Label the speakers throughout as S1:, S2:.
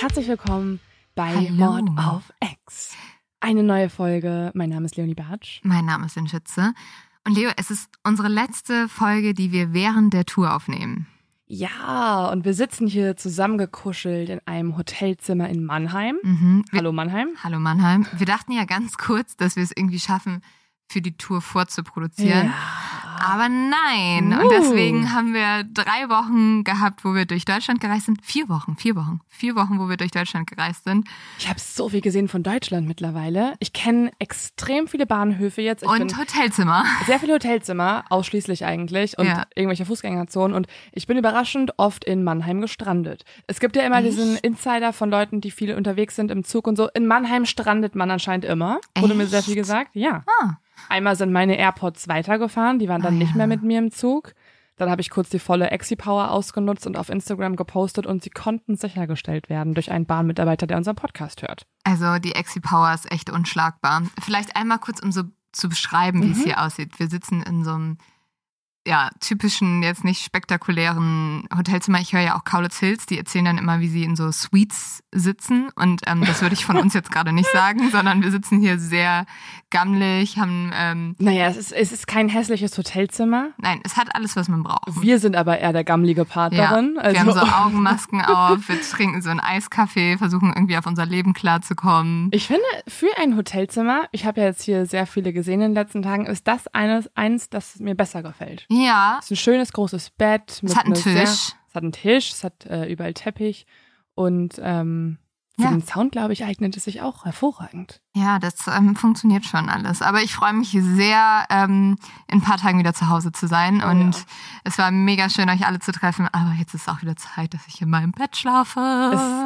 S1: Herzlich willkommen bei
S2: Hallo.
S1: Mord auf X. Eine neue Folge. Mein Name ist Leonie Bartsch.
S2: Mein Name ist Lynn Schütze. Und Leo, es ist unsere letzte Folge, die wir während der Tour aufnehmen.
S1: Ja, und wir sitzen hier zusammengekuschelt in einem Hotelzimmer in Mannheim.
S2: Mhm.
S1: Hallo Mannheim.
S2: Hallo Mannheim. Wir dachten ja ganz kurz, dass wir es irgendwie schaffen, für die Tour vorzuproduzieren. Aber nein. Und
S1: Uh.
S2: deswegen haben wir drei Wochen gehabt, wo wir durch Deutschland gereist sind. Vier Wochen, vier Wochen. Vier Wochen, wo wir durch Deutschland gereist sind.
S1: Ich habe so viel gesehen von Deutschland mittlerweile. Ich kenne extrem viele Bahnhöfe jetzt. Ich
S2: Und Hotelzimmer.
S1: sehr viele Hotelzimmer, ausschließlich eigentlich, und
S2: Ja.
S1: irgendwelche Fußgängerzonen. Und ich bin überraschend oft in Mannheim gestrandet. Es gibt ja immer diesen Insider von Leuten, die viel unterwegs sind im Zug und so. In Mannheim strandet man anscheinend immer. Wurde mir sehr viel
S2: Echt?
S1: gesagt. Ja.
S2: Ah.
S1: Einmal sind meine AirPods weitergefahren, die waren dann
S2: Ah,
S1: nicht
S2: ja.
S1: mehr mit mir im Zug. Dann habe ich kurz die volle Exi-Power ausgenutzt und auf Instagram gepostet und sie konnten sichergestellt werden durch einen Bahnmitarbeiter, der unseren Podcast hört.
S2: Also die Exi Power ist echt unschlagbar. Vielleicht einmal kurz, um so zu beschreiben, wie es
S1: Mhm.
S2: hier aussieht. Wir sitzen in so einem ja, typischen, jetzt nicht spektakulären Hotelzimmer. Ich höre ja auch Kaulitz Hills, die erzählen dann immer, wie sie in so Suites sitzen. Und ähm, das würde ich von uns jetzt gerade nicht sagen, sondern wir sitzen hier sehr gammelig, haben, ähm,
S1: Naja, es ist, es ist kein hässliches Hotelzimmer.
S2: nein, es hat alles, was man braucht.
S1: Wir sind aber eher der gammelige Part
S2: Ja,
S1: darin. Also,
S2: wir haben so Augenmasken auf, wir trinken so einen Eiskaffee, versuchen irgendwie auf unser Leben klarzukommen.
S1: ich finde, für ein Hotelzimmer, ich habe ja jetzt hier sehr viele gesehen in den letzten Tagen, ist das eines, eins, das mir besser gefällt.
S2: Ja,
S1: Es ist ein schönes großes Bett.
S2: es hat einen
S1: einer Sehr,
S2: Tisch.
S1: es hat einen Tisch, es hat äh, überall Teppich und ähm, für
S2: Ja.
S1: den Sound, glaube ich, eignet es sich auch hervorragend.
S2: Ja, das ähm, funktioniert schon alles. Aber ich freue mich sehr, ähm, in ein paar Tagen wieder zu Hause zu sein.
S1: Oh
S2: und
S1: ja.
S2: es war mega schön, euch alle zu treffen. Aber jetzt ist auch wieder Zeit, dass ich in meinem Bett schlafe.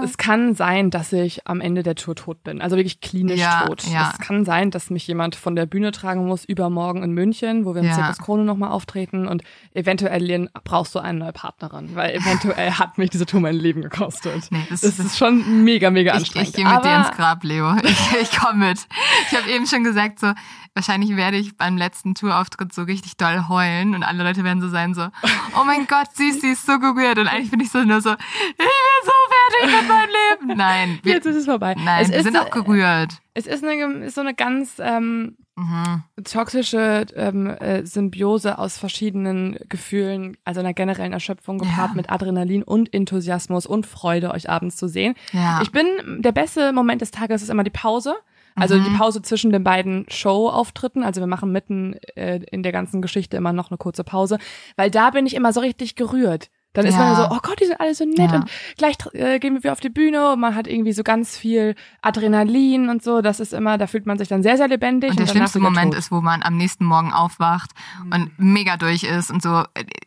S1: Es, es kann sein, dass ich am Ende der Tour tot bin. Also wirklich klinisch
S2: Ja,
S1: tot.
S2: ja.
S1: Es kann sein, dass mich jemand von der Bühne tragen muss übermorgen in München, wo wir im
S2: Ja.
S1: Zirkus Krone nochmal auftreten. Und eventuell, brauchst du eine neue Partnerin. Weil eventuell hat mich diese Tour mein Leben gekostet.
S2: Nee, das-
S1: das, ist schon mega, mega
S2: ich
S1: anstrengend.
S2: ich gehe mit dir
S1: Aber
S2: ins Grab, Leo. Ich, ich komme mit. Ich habe eben schon gesagt, so wahrscheinlich werde ich beim letzten Tourauftritt so richtig doll heulen und alle Leute werden so sein, so, oh mein Gott, süß, sie ist so gerührt. Und eigentlich bin ich so nur so, ich bin so fertig mit meinem Leben. Nein, wir,
S1: Jetzt ist es vorbei.
S2: nein,
S1: es
S2: wir
S1: ist,
S2: sind auch gerührt.
S1: Es ist, eine, ist so eine ganz ähm,
S2: Mhm.
S1: toxische ähm, äh, Symbiose aus verschiedenen Gefühlen, also einer generellen Erschöpfung gepaart
S2: Ja.
S1: mit Adrenalin und Enthusiasmus und Freude, euch abends zu sehen.
S2: Ja.
S1: Ich bin, der beste Moment des Tages ist immer die Pause. Also
S2: Mhm.
S1: die Pause zwischen den beiden Show-Auftritten. Also wir machen mitten äh, in der ganzen Geschichte immer noch eine kurze Pause, weil da bin ich immer so richtig gerührt. Dann ist
S2: Ja.
S1: man so, oh Gott, die sind alle so nett
S2: Ja.
S1: und gleich äh, gehen wir auf die Bühne und man hat irgendwie so ganz viel Adrenalin und so. Das ist immer, da fühlt man sich dann sehr, sehr lebendig.
S2: Und der
S1: danach
S2: schlimmste
S1: wieder
S2: Moment
S1: tot.
S2: ist, wo man am nächsten Morgen aufwacht und mega durch ist und so.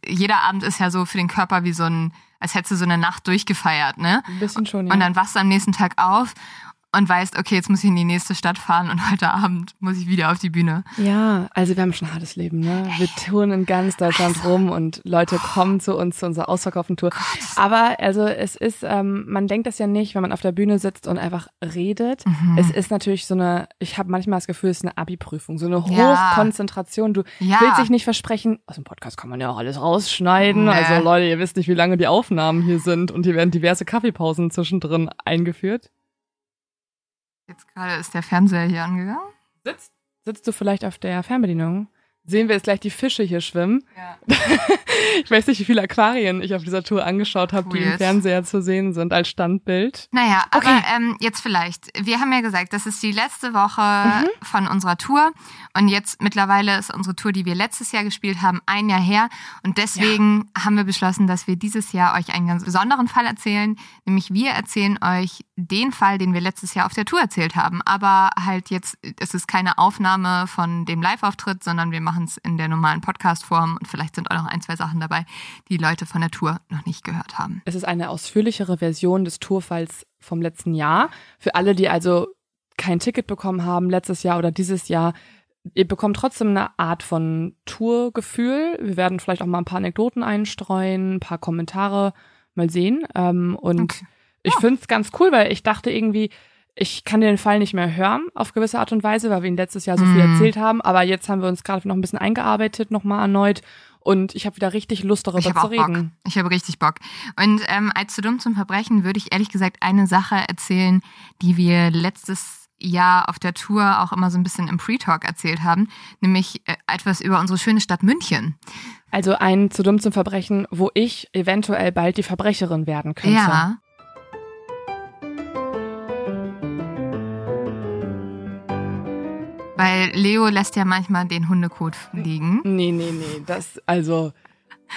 S2: Jeder Abend ist ja so für den Körper wie so ein, als hättest du so eine Nacht durchgefeiert, ne?
S1: Ein bisschen schon, ja.
S2: Und dann wachst du am nächsten Tag auf und weißt, okay, jetzt muss ich in die nächste Stadt fahren und heute Abend muss ich wieder auf die Bühne.
S1: Ja, also wir haben schon ein hartes Leben, ne? Wir touren in ganz Deutschland also. rum und Leute kommen zu uns zu unserer ausverkauften Tour. Aber also es ist, ähm, man denkt das ja nicht, wenn man auf der Bühne sitzt und einfach redet. Mhm. Es ist natürlich so eine, ich habe manchmal das Gefühl, es ist eine Abi-Prüfung, so eine ja. Hochkonzentration. Du ja. willst dich nicht versprechen, aus dem Podcast kann man ja auch alles rausschneiden. Nee. Also Leute, ihr wisst nicht, wie lange die Aufnahmen hier sind und hier werden diverse Kaffeepausen zwischendrin eingeführt.
S2: Jetzt gerade ist der Fernseher hier angegangen.
S1: Sitzt, sitzt du vielleicht auf der Fernbedienung? sehen wir jetzt gleich die Fische hier schwimmen. Ja. ich weiß nicht, wie viele Aquarien ich auf dieser Tour angeschaut habe, die im Fernseher zu sehen sind als Standbild.
S2: Naja, okay. aber ähm, jetzt vielleicht. Wir haben ja gesagt, das ist die letzte Woche mhm. von unserer Tour. Und jetzt mittlerweile ist unsere Tour, die wir letztes Jahr gespielt haben, ein Jahr her. Und deswegen ja. haben wir beschlossen, dass wir dieses Jahr euch einen ganz besonderen Fall erzählen. Nämlich wir erzählen euch den Fall, den wir letztes Jahr auf der Tour erzählt haben. Aber halt jetzt, es ist keine Aufnahme von dem Live-Auftritt, sondern wir machen machen es in der normalen Podcast-Form und vielleicht sind auch noch ein, zwei Sachen dabei, die Leute von der Tour noch nicht gehört haben.
S1: Es ist eine ausführlichere Version des Tourfalls vom letzten Jahr. Für alle, die also kein Ticket bekommen haben letztes Jahr oder dieses Jahr, ihr bekommt trotzdem eine Art von Tourgefühl. Wir werden vielleicht auch mal ein paar Anekdoten einstreuen, ein paar Kommentare mal sehen. Ähm, und okay. ich finde es ganz cool, weil ich dachte irgendwie, ich kann den Fall nicht mehr hören auf gewisse Art und Weise, weil wir ihn letztes Jahr so viel mm. erzählt haben. Aber jetzt haben wir uns gerade noch ein bisschen eingearbeitet, nochmal erneut. Und ich habe wieder richtig Lust darüber
S2: zu
S1: reden.
S2: Bock. Ich habe richtig Bock. Und ähm, als zu dumm zum Verbrechen würde ich ehrlich gesagt eine Sache erzählen, die wir letztes Jahr auf der Tour auch immer so ein bisschen im Pre-Talk erzählt haben, nämlich äh, etwas über unsere schöne Stadt München.
S1: Also ein zu dumm zum Verbrechen, wo ich eventuell bald die Verbrecherin werden könnte.
S2: Ja. Weil Leo lässt ja manchmal den Hundekot fliegen.
S1: Nee, nee, nee. Das, also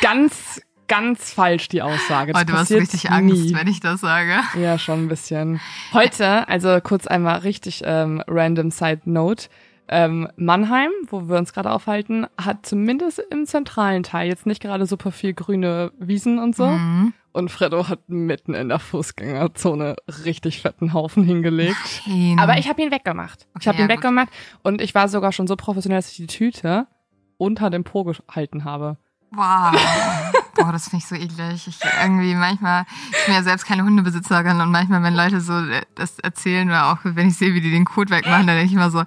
S1: ganz, ganz falsch die Aussage. Das
S2: oh, du hast richtig Angst, nie. wenn ich das sage.
S1: Ja, schon ein bisschen. Heute, also kurz einmal richtig ähm, random Side Note. Ähm, Mannheim, wo wir uns gerade aufhalten, hat zumindest im zentralen Teil jetzt nicht gerade super viel grüne Wiesen und so. Mhm. Und Freddo hat mitten in der Fußgängerzone richtig fetten Haufen hingelegt. Nein. Aber ich habe ihn weggemacht. Okay, ich habe ja, ihn weggemacht und ich war sogar schon so professionell, dass ich die Tüte unter dem Po gehalten habe.
S2: Wow. Boah, das finde ich so eklig. Ich irgendwie manchmal, ich bin ja selbst keine Hundebesitzerin und manchmal, wenn Leute so das erzählen oder auch wenn ich sehe, wie die den Kot wegmachen, dann denke ich immer so,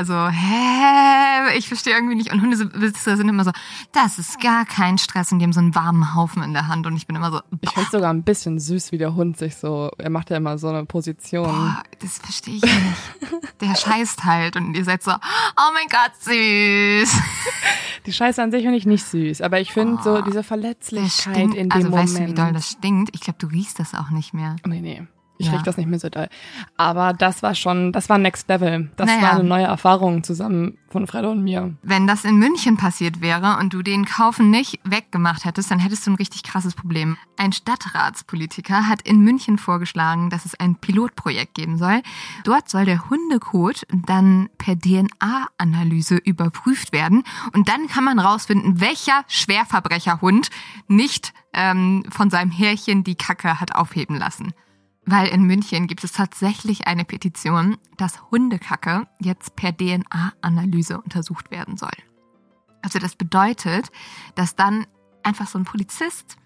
S2: also, hä? Ich verstehe irgendwie nicht. Und Hundebesitzer sind immer so, das ist gar kein Stress und die haben so einen warmen Haufen in der Hand und ich bin immer so. Boah.
S1: Ich finde sogar ein bisschen süß, wie der Hund sich so, er macht ja immer so eine Position.
S2: Boah, das verstehe ich nicht. Der scheißt halt und ihr seid so, oh mein Gott, süß.
S1: Die Scheiße an sich finde ich nicht süß, aber ich finde oh, so diese Verletzlichkeit in dem also, Moment. Also weißt
S2: du, wie doll das stinkt? Ich glaube, du riechst das auch nicht mehr.
S1: Nee, nee. Ich ja. riech das nicht mehr so doll. Aber das war schon, das war Next Level. Das naja. war eine neue Erfahrung zusammen von Freddo und mir.
S2: Wenn das in München passiert wäre und du den Kaufen nicht weggemacht hättest, dann hättest du ein richtig krasses Problem. Ein Stadtratspolitiker hat in München vorgeschlagen, dass es ein Pilotprojekt geben soll. Dort soll der Hundekot dann per DNA-Analyse überprüft werden und dann kann man rausfinden, welcher Schwerverbrecherhund nicht ähm, von seinem Härchen die Kacke hat aufheben lassen. Weil in München gibt es tatsächlich eine Petition, dass Hundekacke jetzt per DNA-Analyse untersucht werden soll. Also das bedeutet, dass dann einfach so ein Polizist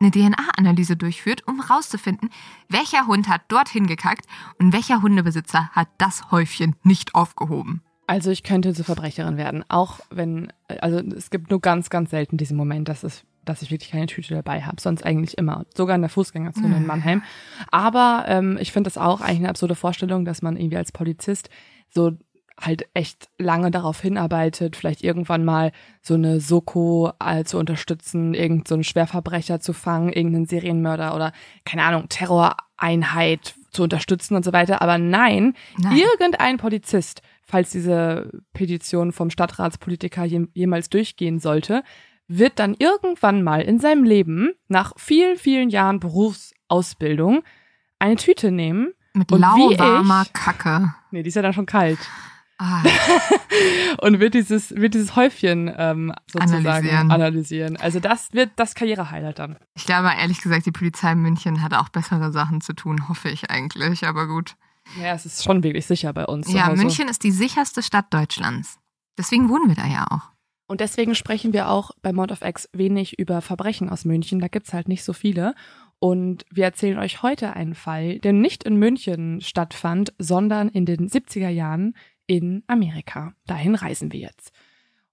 S2: eine DNA-Analyse durchführt, um herauszufinden, welcher Hund hat dorthin gekackt und welcher Hundebesitzer hat das Häufchen nicht aufgehoben.
S1: Also ich könnte zur Verbrecherin werden, auch wenn, also es gibt nur ganz, ganz selten diesen Moment, dass es dass ich wirklich keine Tüte dabei habe, sonst eigentlich immer, sogar in der Fußgängerzone in Mannheim. Aber ähm, ich finde das auch eigentlich eine absurde Vorstellung, dass man irgendwie als Polizist so halt echt lange darauf hinarbeitet, vielleicht irgendwann mal so eine Soko äh, zu unterstützen, irgendeinen so Schwerverbrecher zu fangen, irgendeinen Serienmörder oder keine Ahnung, Terroreinheit zu unterstützen und so weiter. Aber nein, nein. irgendein Polizist, falls diese Petition vom Stadtratspolitiker jemals durchgehen sollte, wird dann irgendwann mal in seinem Leben, nach vielen, vielen Jahren Berufsausbildung, eine Tüte nehmen.
S2: Mit lauwarmer Kacke.
S1: Nee, die ist ja dann schon kalt. Ah. und wird dieses, wird dieses Häufchen ähm, sozusagen analysieren. analysieren. Also das wird das Karrierehighlight dann.
S2: Ich glaube, ehrlich gesagt, die Polizei in München hat auch bessere Sachen zu tun, hoffe ich eigentlich, aber gut.
S1: Ja, es ist schon wirklich sicher bei uns.
S2: Ja, München ist die sicherste Stadt Deutschlands. Deswegen wohnen wir da ja auch.
S1: Und deswegen sprechen wir auch bei Mount of X wenig über Verbrechen aus München. Da gibt's halt nicht so viele. Und wir erzählen euch heute einen Fall, der nicht in München stattfand, sondern in den 70er Jahren in Amerika. Dahin reisen wir jetzt.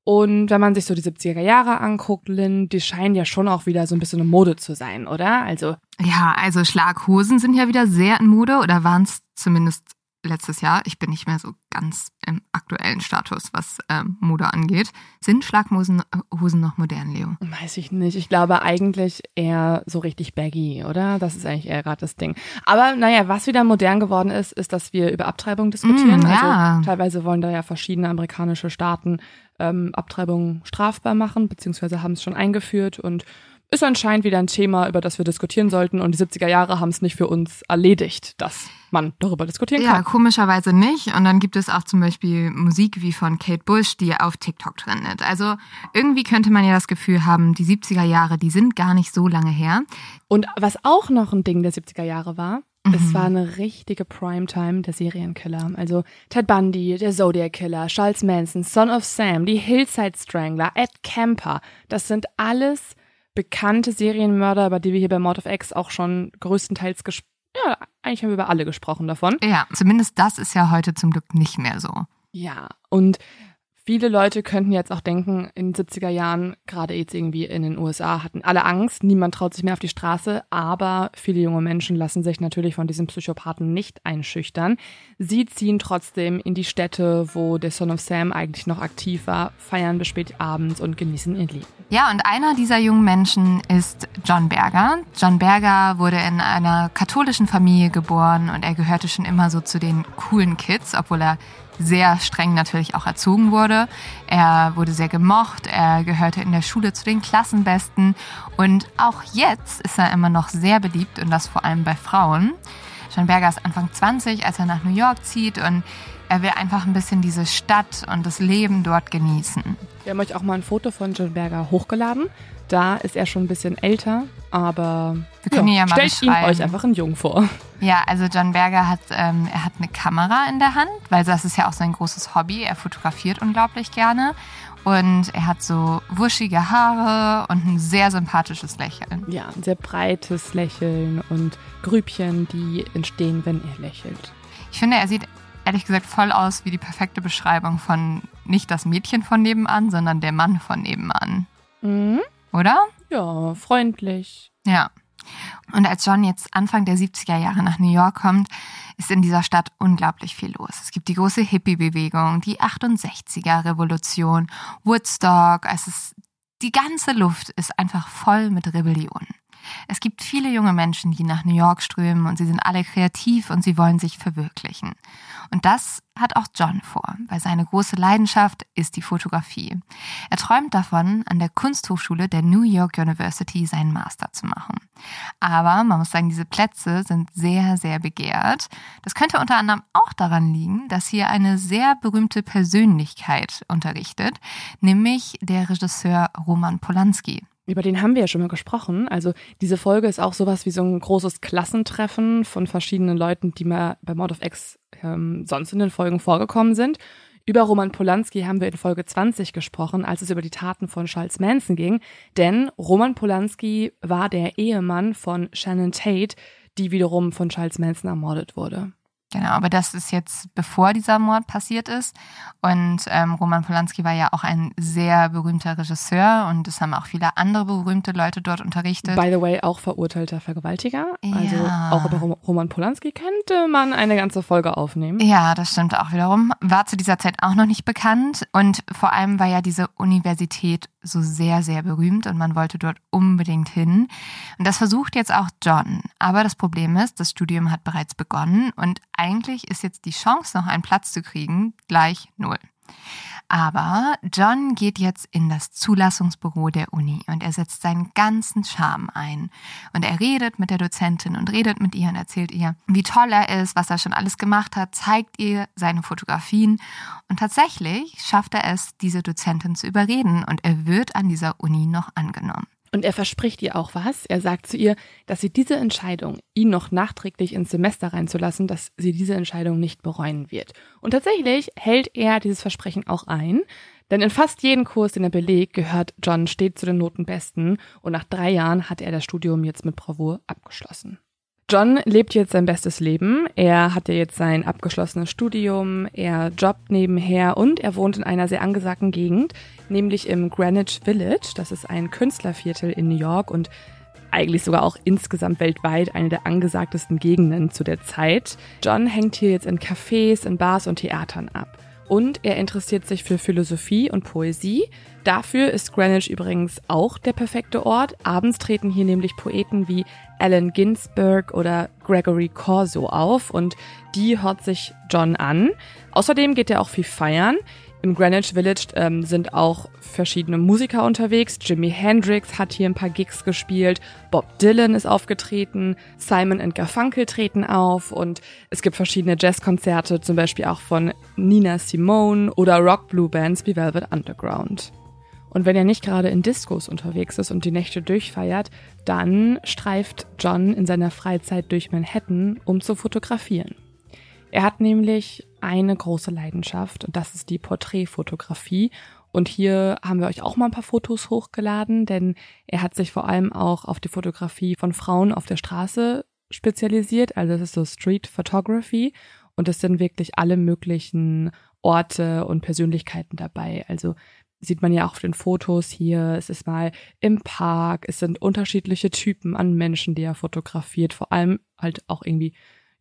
S1: Und wenn man sich so die 70er Jahre anguckt, Lynn, die scheinen ja schon auch wieder so ein bisschen in Mode zu sein, oder? Also.
S2: Ja, also Schlaghosen sind ja wieder sehr in Mode oder waren es zumindest letztes Jahr, ich bin nicht mehr so ganz im aktuellen Status, was ähm, Mode angeht. Sind Schlaghosen Hosen noch modern, Leo?
S1: Weiß ich nicht. Ich glaube eigentlich eher so richtig baggy, oder? Das ist eigentlich eher gerade das Ding. Aber naja, was wieder modern geworden ist, ist, dass wir über Abtreibung diskutieren.
S2: Mm, ja.
S1: Also teilweise wollen da ja verschiedene amerikanische Staaten ähm, Abtreibung strafbar machen, beziehungsweise haben es schon eingeführt und ist anscheinend wieder ein Thema, über das wir diskutieren sollten. Und die 70er Jahre haben es nicht für uns erledigt, dass man darüber diskutieren kann.
S2: Ja, komischerweise nicht. Und dann gibt es auch zum Beispiel Musik wie von Kate Bush, die auf TikTok trendet. Also irgendwie könnte man ja das Gefühl haben, die 70er Jahre, die sind gar nicht so lange her.
S1: Und was auch noch ein Ding der 70er Jahre war, mhm. es war eine richtige Primetime der Serienkiller. Also Ted Bundy, der Zodiac Killer, Charles Manson, Son of Sam, die Hillside Strangler, Ed Kemper. Das sind alles bekannte Serienmörder, über die wir hier bei Mord of X auch schon größtenteils gesprochen ja, eigentlich haben wir über alle gesprochen davon.
S2: Ja, zumindest das ist ja heute zum Glück nicht mehr so.
S1: Ja, und Viele Leute könnten jetzt auch denken, in den 70er Jahren, gerade jetzt irgendwie in den USA, hatten alle Angst, niemand traut sich mehr auf die Straße, aber viele junge Menschen lassen sich natürlich von diesen Psychopathen nicht einschüchtern. Sie ziehen trotzdem in die Städte, wo der Son of Sam eigentlich noch aktiv war, feiern bis spät abends und genießen ihr Leben.
S2: Ja, und einer dieser jungen Menschen ist John Berger. John Berger wurde in einer katholischen Familie geboren und er gehörte schon immer so zu den coolen Kids, obwohl er sehr streng natürlich auch erzogen wurde. Er wurde sehr gemocht, er gehörte in der Schule zu den Klassenbesten und auch jetzt ist er immer noch sehr beliebt und das vor allem bei Frauen. John Berger ist Anfang 20, als er nach New York zieht und er will einfach ein bisschen diese Stadt und das Leben dort genießen.
S1: Wir haben euch auch mal ein Foto von John Berger hochgeladen. Da ist er schon ein bisschen älter, aber
S2: wir können ja, ja
S1: mal stellt ihn euch einfach einen Jungen vor.
S2: Ja, also John Berger hat, ähm, er hat eine Kamera in der Hand, weil das ist ja auch sein großes Hobby. Er fotografiert unglaublich gerne und er hat so wuschige Haare und ein sehr sympathisches Lächeln.
S1: Ja, ein sehr breites Lächeln und Grübchen, die entstehen, wenn er lächelt.
S2: Ich finde, er sieht ehrlich gesagt voll aus wie die perfekte Beschreibung von nicht das Mädchen von nebenan, sondern der Mann von nebenan.
S1: Mhm.
S2: Oder?
S1: Ja, freundlich.
S2: Ja. Und als John jetzt Anfang der 70er Jahre nach New York kommt, ist in dieser Stadt unglaublich viel los. Es gibt die große Hippie-Bewegung, die 68er-Revolution, Woodstock. Es ist, die ganze Luft ist einfach voll mit Rebellion. Es gibt viele junge Menschen, die nach New York strömen und sie sind alle kreativ und sie wollen sich verwirklichen. Und das hat auch John vor, weil seine große Leidenschaft ist die Fotografie. Er träumt davon, an der Kunsthochschule der New York University seinen Master zu machen. Aber man muss sagen, diese Plätze sind sehr, sehr begehrt. Das könnte unter anderem auch daran liegen, dass hier eine sehr berühmte Persönlichkeit unterrichtet, nämlich der Regisseur Roman Polanski.
S1: Über den haben wir ja schon mal gesprochen. Also diese Folge ist auch sowas wie so ein großes Klassentreffen von verschiedenen Leuten, die mal bei Mord of X ähm, sonst in den Folgen vorgekommen sind. Über Roman Polanski haben wir in Folge 20 gesprochen, als es über die Taten von Charles Manson ging. Denn Roman Polanski war der Ehemann von Shannon Tate, die wiederum von Charles Manson ermordet wurde.
S2: Genau, aber das ist jetzt bevor dieser Mord passiert ist. Und ähm, Roman Polanski war ja auch ein sehr berühmter Regisseur und es haben auch viele andere berühmte Leute dort unterrichtet.
S1: By the way, auch verurteilter Vergewaltiger. Also ja. Also auch über Roman Polanski könnte man eine ganze Folge aufnehmen.
S2: Ja, das stimmt auch wiederum. War zu dieser Zeit auch noch nicht bekannt und vor allem war ja diese Universität so sehr, sehr berühmt und man wollte dort unbedingt hin. Und das versucht jetzt auch John. Aber das Problem ist, das Studium hat bereits begonnen und eigentlich ist jetzt die Chance, noch einen Platz zu kriegen, gleich null. Aber John geht jetzt in das Zulassungsbüro der Uni und er setzt seinen ganzen Charme ein. Und er redet mit der Dozentin und redet mit ihr und erzählt ihr, wie toll er ist, was er schon alles gemacht hat, zeigt ihr seine Fotografien. Und tatsächlich schafft er es, diese Dozentin zu überreden und er wird an dieser Uni noch angenommen.
S1: Und er verspricht ihr auch was. Er sagt zu ihr, dass sie diese Entscheidung, ihn noch nachträglich ins Semester reinzulassen, dass sie diese Entscheidung nicht bereuen wird. Und tatsächlich hält er dieses Versprechen auch ein. Denn in fast jedem Kurs, den er belegt, gehört John stets zu den Notenbesten und nach drei Jahren hat er das Studium jetzt mit Bravour abgeschlossen. John lebt jetzt sein bestes Leben. Er hat ja jetzt sein abgeschlossenes Studium, er jobbt nebenher und er wohnt in einer sehr angesagten Gegend, nämlich im Greenwich Village. Das ist ein Künstlerviertel in New York und eigentlich sogar auch insgesamt weltweit eine der angesagtesten Gegenden zu der Zeit. John hängt hier jetzt in Cafés, in Bars und Theatern ab und er interessiert sich für Philosophie und Poesie. Dafür ist Greenwich übrigens auch der perfekte Ort. Abends treten hier nämlich Poeten wie Allen Ginsberg oder Gregory Corso auf und die hört sich John an. Außerdem geht er auch viel feiern. Im Greenwich Village ähm, sind auch verschiedene Musiker unterwegs. Jimi Hendrix hat hier ein paar Gigs gespielt. Bob Dylan ist aufgetreten. Simon and Garfunkel treten auf. Und es gibt verschiedene Jazzkonzerte, zum Beispiel auch von Nina Simone oder Rock Blue Bands wie Velvet Underground. Und wenn er nicht gerade in Discos unterwegs ist und die Nächte durchfeiert, dann streift John in seiner Freizeit durch Manhattan, um zu fotografieren. Er hat nämlich eine große Leidenschaft und das ist die Porträtfotografie. Und hier haben wir euch auch mal ein paar Fotos hochgeladen, denn er hat sich vor allem auch auf die Fotografie von Frauen auf der Straße spezialisiert. Also das ist so Street Photography und es sind wirklich alle möglichen Orte und Persönlichkeiten dabei. Also sieht man ja auch auf den Fotos hier. Es ist mal im Park. Es sind unterschiedliche Typen an Menschen, die er fotografiert. Vor allem halt auch irgendwie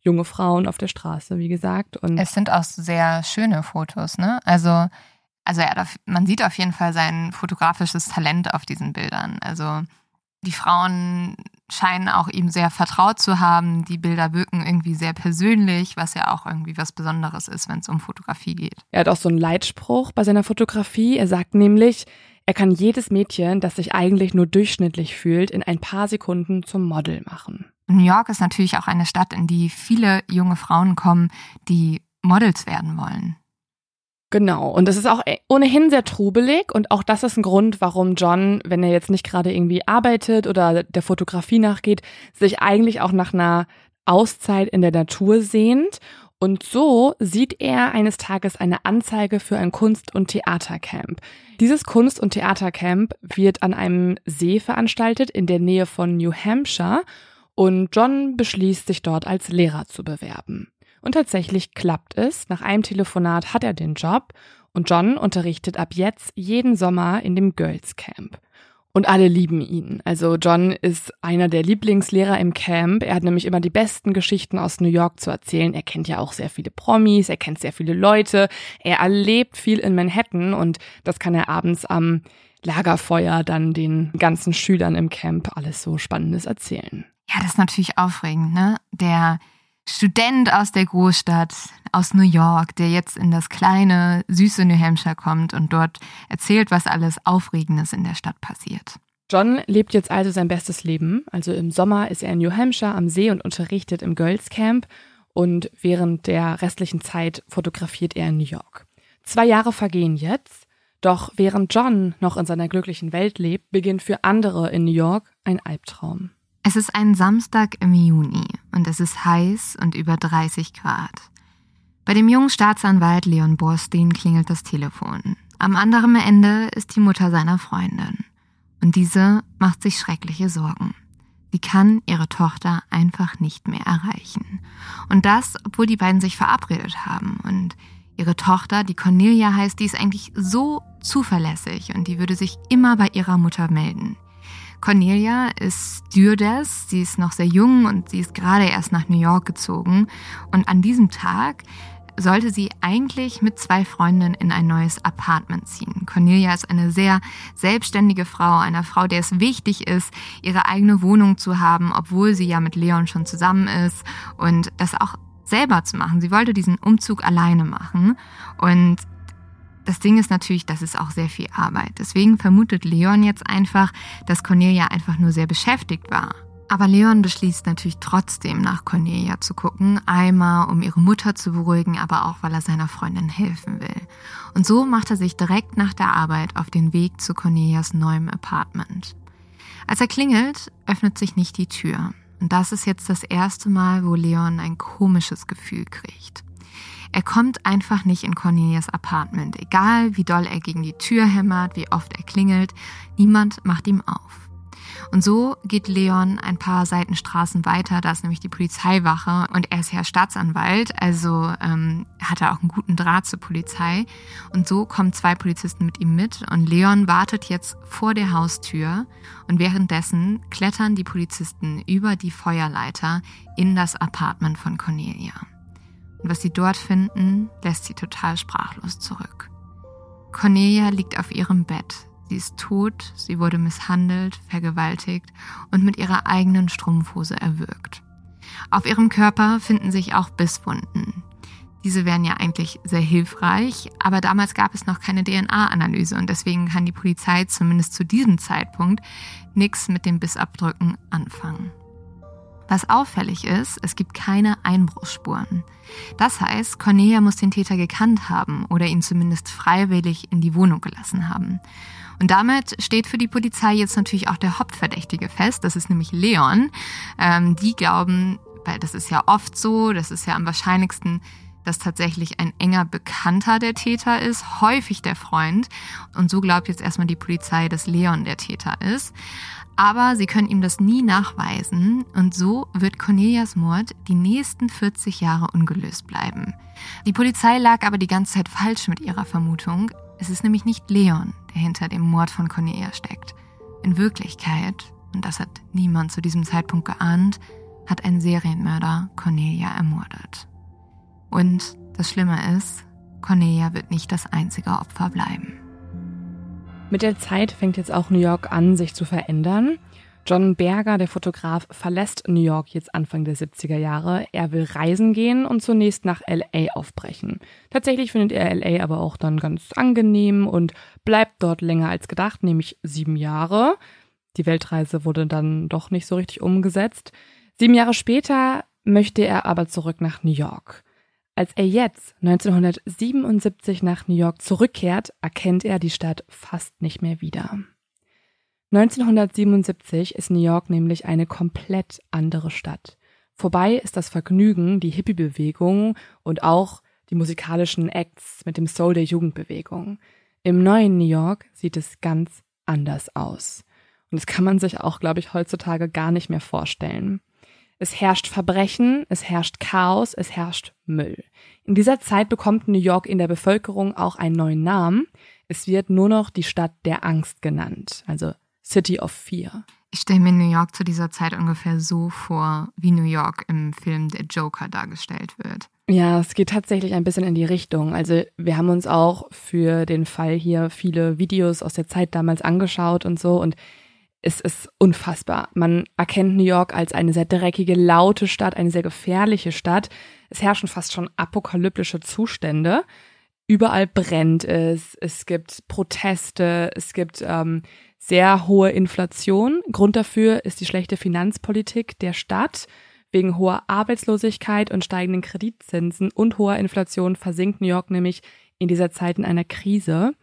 S1: junge Frauen auf der Straße, wie gesagt.
S2: Und es sind auch sehr schöne Fotos, ne? Also, also er man sieht auf jeden Fall sein fotografisches Talent auf diesen Bildern. Also die Frauen scheinen auch ihm sehr vertraut zu haben. Die Bilder wirken irgendwie sehr persönlich, was ja auch irgendwie was Besonderes ist, wenn es um Fotografie geht.
S1: Er hat auch so einen Leitspruch bei seiner Fotografie. Er sagt nämlich, er kann jedes Mädchen, das sich eigentlich nur durchschnittlich fühlt, in ein paar Sekunden zum Model machen.
S2: New York ist natürlich auch eine Stadt, in die viele junge Frauen kommen, die Models werden wollen.
S1: Genau, und es ist auch ohnehin sehr trubelig und auch das ist ein Grund, warum John, wenn er jetzt nicht gerade irgendwie arbeitet oder der Fotografie nachgeht, sich eigentlich auch nach einer Auszeit in der Natur sehnt. Und so sieht er eines Tages eine Anzeige für ein Kunst- und Theatercamp. Dieses Kunst- und Theatercamp wird an einem See veranstaltet in der Nähe von New Hampshire und John beschließt, sich dort als Lehrer zu bewerben. Und tatsächlich klappt es. Nach einem Telefonat hat er den Job und John unterrichtet ab jetzt jeden Sommer in dem Girls Camp. Und alle lieben ihn. Also John ist einer der Lieblingslehrer im Camp. Er hat nämlich immer die besten Geschichten aus New York zu erzählen. Er kennt ja auch sehr viele Promis, er kennt sehr viele Leute. Er erlebt viel in Manhattan und das kann er abends am Lagerfeuer dann den ganzen Schülern im Camp alles so Spannendes erzählen.
S2: Ja, das ist natürlich aufregend, ne? Der Student aus der Großstadt, aus New York, der jetzt in das kleine, süße New Hampshire kommt und dort erzählt, was alles Aufregendes in der Stadt passiert.
S1: John lebt jetzt also sein bestes Leben. Also im Sommer ist er in New Hampshire am See und unterrichtet im Girls Camp und während der restlichen Zeit fotografiert er in New York. Zwei Jahre vergehen jetzt, doch während John noch in seiner glücklichen Welt lebt, beginnt für andere in New York ein Albtraum.
S2: Es ist ein Samstag im Juni und es ist heiß und über 30 Grad. Bei dem jungen Staatsanwalt Leon Borstein klingelt das Telefon. Am anderen Ende ist die Mutter seiner Freundin. Und diese macht sich schreckliche Sorgen. Sie kann ihre Tochter einfach nicht mehr erreichen. Und das, obwohl die beiden sich verabredet haben. Und ihre Tochter, die Cornelia heißt, die ist eigentlich so zuverlässig und die würde sich immer bei ihrer Mutter melden. Cornelia ist Stewardess, sie ist noch sehr jung und sie ist gerade erst nach New York gezogen. Und an diesem Tag sollte sie eigentlich mit zwei Freundinnen in ein neues Apartment ziehen. Cornelia ist eine sehr selbstständige Frau, eine Frau, der es wichtig ist, ihre eigene Wohnung zu haben, obwohl sie ja mit Leon schon zusammen ist und das auch selber zu machen. Sie wollte diesen Umzug alleine machen und das Ding ist natürlich, das ist auch sehr viel Arbeit. Deswegen vermutet Leon jetzt einfach, dass Cornelia einfach nur sehr beschäftigt war. Aber Leon beschließt natürlich trotzdem nach Cornelia zu gucken, einmal um ihre Mutter zu beruhigen, aber auch weil er seiner Freundin helfen will. Und so macht er sich direkt nach der Arbeit auf den Weg zu Cornelias neuem Apartment. Als er klingelt, öffnet sich nicht die Tür. Und das ist jetzt das erste Mal, wo Leon ein komisches Gefühl kriegt. Er kommt einfach nicht in Cornelias Apartment, egal wie doll er gegen die Tür hämmert, wie oft er klingelt, niemand macht ihm auf. Und so geht Leon ein paar Seitenstraßen weiter, da ist nämlich die Polizeiwache und er ist ja Staatsanwalt, also ähm, hat er auch einen guten Draht zur Polizei. Und so kommen zwei Polizisten mit ihm mit und Leon wartet jetzt vor der Haustür und währenddessen klettern die Polizisten über die Feuerleiter in das Apartment von Cornelia. Und was sie dort finden, lässt sie total sprachlos zurück. Cornelia liegt auf ihrem Bett, Sie ist tot, sie wurde misshandelt, vergewaltigt und mit ihrer eigenen Strumpfhose erwürgt. Auf ihrem Körper finden sich auch Bisswunden. Diese wären ja eigentlich sehr hilfreich, aber damals gab es noch keine DNA-Analyse und deswegen kann die Polizei zumindest zu diesem Zeitpunkt nichts mit den Bissabdrücken anfangen. Was auffällig ist, es gibt keine Einbruchsspuren. Das heißt, Cornelia muss den Täter gekannt haben oder ihn zumindest freiwillig in die Wohnung gelassen haben. Und damit steht für die Polizei jetzt natürlich auch der Hauptverdächtige fest, das ist nämlich Leon. Ähm, die glauben, weil das ist ja oft so, das ist ja am wahrscheinlichsten, dass tatsächlich ein enger Bekannter der Täter ist, häufig der Freund. Und so glaubt jetzt erstmal die Polizei, dass Leon der Täter ist. Aber sie können ihm das nie nachweisen und so wird Cornelias Mord die nächsten 40 Jahre ungelöst bleiben. Die Polizei lag aber die ganze Zeit falsch mit ihrer Vermutung. Es ist nämlich nicht Leon, der hinter dem Mord von Cornelia steckt. In Wirklichkeit, und das hat niemand zu diesem Zeitpunkt geahnt, hat ein Serienmörder Cornelia ermordet. Und das Schlimme ist, Cornelia wird nicht das einzige Opfer bleiben.
S1: Mit der Zeit fängt jetzt auch New York an, sich zu verändern. John Berger, der Fotograf, verlässt New York jetzt Anfang der 70er Jahre. Er will reisen gehen und zunächst nach LA aufbrechen. Tatsächlich findet er LA aber auch dann ganz angenehm und bleibt dort länger als gedacht, nämlich sieben Jahre. Die Weltreise wurde dann doch nicht so richtig umgesetzt. Sieben Jahre später möchte er aber zurück nach New York. Als er jetzt 1977 nach New York zurückkehrt, erkennt er die Stadt fast nicht mehr wieder. 1977 ist New York nämlich eine komplett andere Stadt. Vorbei ist das Vergnügen, die Hippie-Bewegung und auch die musikalischen Acts mit dem Soul der Jugendbewegung. Im neuen New York sieht es ganz anders aus. Und das kann man sich auch, glaube ich, heutzutage gar nicht mehr vorstellen. Es herrscht Verbrechen, es herrscht Chaos, es herrscht Müll. In dieser Zeit bekommt New York in der Bevölkerung auch einen neuen Namen. Es wird nur noch die Stadt der Angst genannt. Also City of Fear.
S2: Ich stelle mir New York zu dieser Zeit ungefähr so vor, wie New York im Film Der Joker dargestellt wird.
S1: Ja, es geht tatsächlich ein bisschen in die Richtung. Also wir haben uns auch für den Fall hier viele Videos aus der Zeit damals angeschaut und so und es ist unfassbar. Man erkennt New York als eine sehr dreckige, laute Stadt, eine sehr gefährliche Stadt. Es herrschen fast schon apokalyptische Zustände. Überall brennt es, es gibt Proteste, es gibt ähm, sehr hohe Inflation. Grund dafür ist die schlechte Finanzpolitik der Stadt. Wegen hoher Arbeitslosigkeit und steigenden Kreditzinsen und hoher Inflation versinkt New York nämlich in dieser Zeit in einer Krise.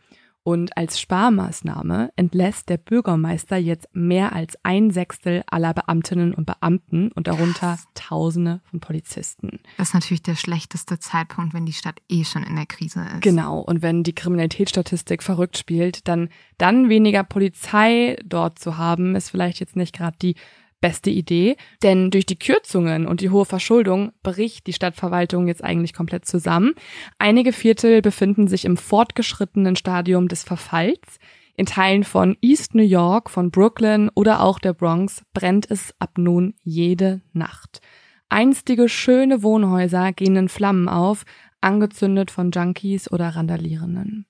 S1: Und als Sparmaßnahme entlässt der Bürgermeister jetzt mehr als ein Sechstel aller Beamtinnen und Beamten und darunter Tausende von Polizisten.
S2: Das ist natürlich der schlechteste Zeitpunkt, wenn die Stadt eh schon in der Krise ist.
S1: Genau. Und wenn die Kriminalitätsstatistik verrückt spielt, dann, dann weniger Polizei dort zu haben, ist vielleicht jetzt nicht gerade die beste Idee, denn durch die Kürzungen und die hohe Verschuldung bricht die Stadtverwaltung jetzt eigentlich komplett zusammen. Einige Viertel befinden sich im fortgeschrittenen Stadium des Verfalls. In Teilen von East New York, von Brooklyn oder auch der Bronx brennt es ab nun jede Nacht. Einstige schöne Wohnhäuser gehen in Flammen auf, angezündet von Junkies oder Randalierenden.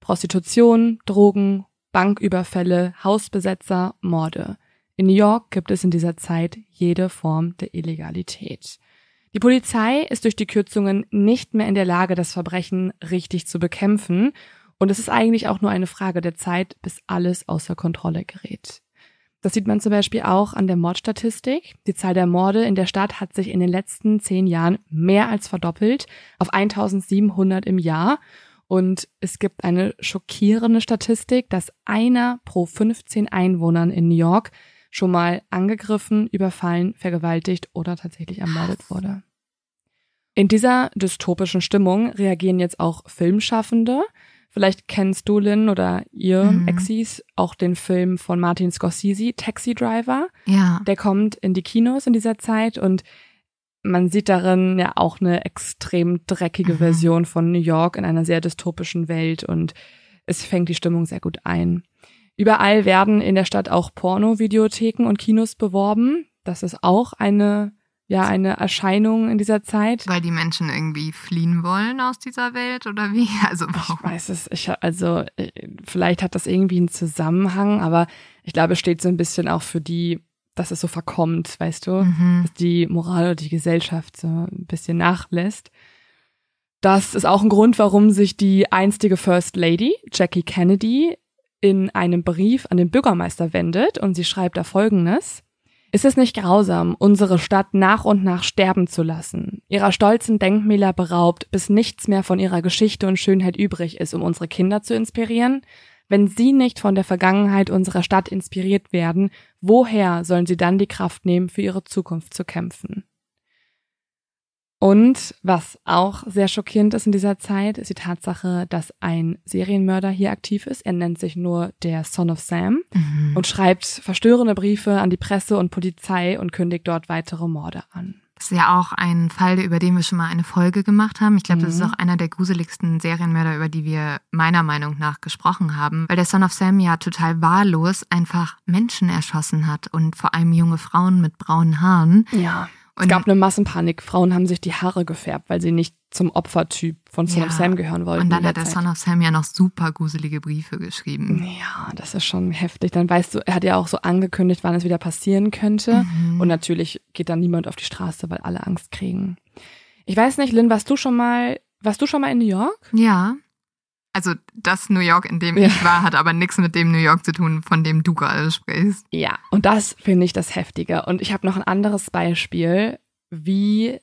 S1: Prostitution, Drogen, Banküberfälle, Hausbesetzer, Morde. In New York gibt es in dieser Zeit jede Form der Illegalität. Die Polizei ist durch die Kürzungen nicht mehr in der Lage, das Verbrechen richtig zu bekämpfen. Und es ist eigentlich auch nur eine Frage der Zeit, bis alles außer Kontrolle gerät. Das sieht man zum Beispiel auch an der Mordstatistik. Die Zahl der Morde in der Stadt hat sich in den letzten zehn Jahren mehr als verdoppelt auf 1700 im Jahr. Und es gibt eine schockierende Statistik, dass einer pro 15 Einwohnern in New York schon mal angegriffen, überfallen, vergewaltigt oder tatsächlich ermordet wurde. In dieser dystopischen Stimmung reagieren jetzt auch Filmschaffende. Vielleicht kennst du, Lynn, oder ihr mhm. Exis, auch den Film von Martin Scorsese, Taxi Driver.
S2: Ja.
S1: Der kommt in die Kinos in dieser Zeit und man sieht darin ja auch eine extrem dreckige mhm. Version von New York in einer sehr dystopischen Welt und es fängt die Stimmung sehr gut ein. Überall werden in der Stadt auch Porno-Videotheken und Kinos beworben. Das ist auch eine ja eine Erscheinung in dieser Zeit.
S2: Weil die Menschen irgendwie fliehen wollen aus dieser Welt oder wie? Also
S1: warum? Ich weiß es. Ich, also äh, vielleicht hat das irgendwie einen Zusammenhang, aber ich glaube, es steht so ein bisschen auch für die dass es so verkommt, weißt du, mhm. dass die Moral oder die Gesellschaft so ein bisschen nachlässt. Das ist auch ein Grund, warum sich die einstige First Lady, Jackie Kennedy, in einem Brief an den Bürgermeister wendet und sie schreibt da Folgendes. Ist es nicht grausam, unsere Stadt nach und nach sterben zu lassen, ihrer stolzen Denkmäler beraubt, bis nichts mehr von ihrer Geschichte und Schönheit übrig ist, um unsere Kinder zu inspirieren? Wenn sie nicht von der Vergangenheit unserer Stadt inspiriert werden, woher sollen sie dann die Kraft nehmen, für ihre Zukunft zu kämpfen? Und was auch sehr schockierend ist in dieser Zeit, ist die Tatsache, dass ein Serienmörder hier aktiv ist. Er nennt sich nur der Son of Sam mhm. und schreibt verstörende Briefe an die Presse und Polizei und kündigt dort weitere Morde an.
S2: Das ist ja auch ein Fall, über den wir schon mal eine Folge gemacht haben. Ich glaube, mhm. das ist mhm. auch einer der gruseligsten Serienmörder, über die wir meiner Meinung nach gesprochen haben, weil der Son of Sam ja total wahllos einfach Menschen erschossen hat und vor allem junge Frauen mit braunen Haaren.
S1: Ja. Und es gab eine Massenpanik. Frauen haben sich die Haare gefärbt, weil sie nicht zum Opfertyp von Son ja. of Sam gehören wollten.
S2: Und dann hat der. Son of Sam ja noch super gruselige Briefe geschrieben.
S1: Ja, das ist schon heftig. Dann weißt du, er hat ja auch so angekündigt, wann es wieder passieren könnte. Mhm. Und natürlich geht dann niemand auf die Straße, weil alle Angst kriegen. Ich weiß nicht, Lynn, warst du schon mal, warst du schon mal in New York?
S2: Ja. Also das New York, in dem ja. ich war, hat aber nichts mit dem New York zu tun, von dem du gerade sprichst.
S1: Ja, und das finde ich das Heftige. Und ich habe noch ein anderes Beispiel, wie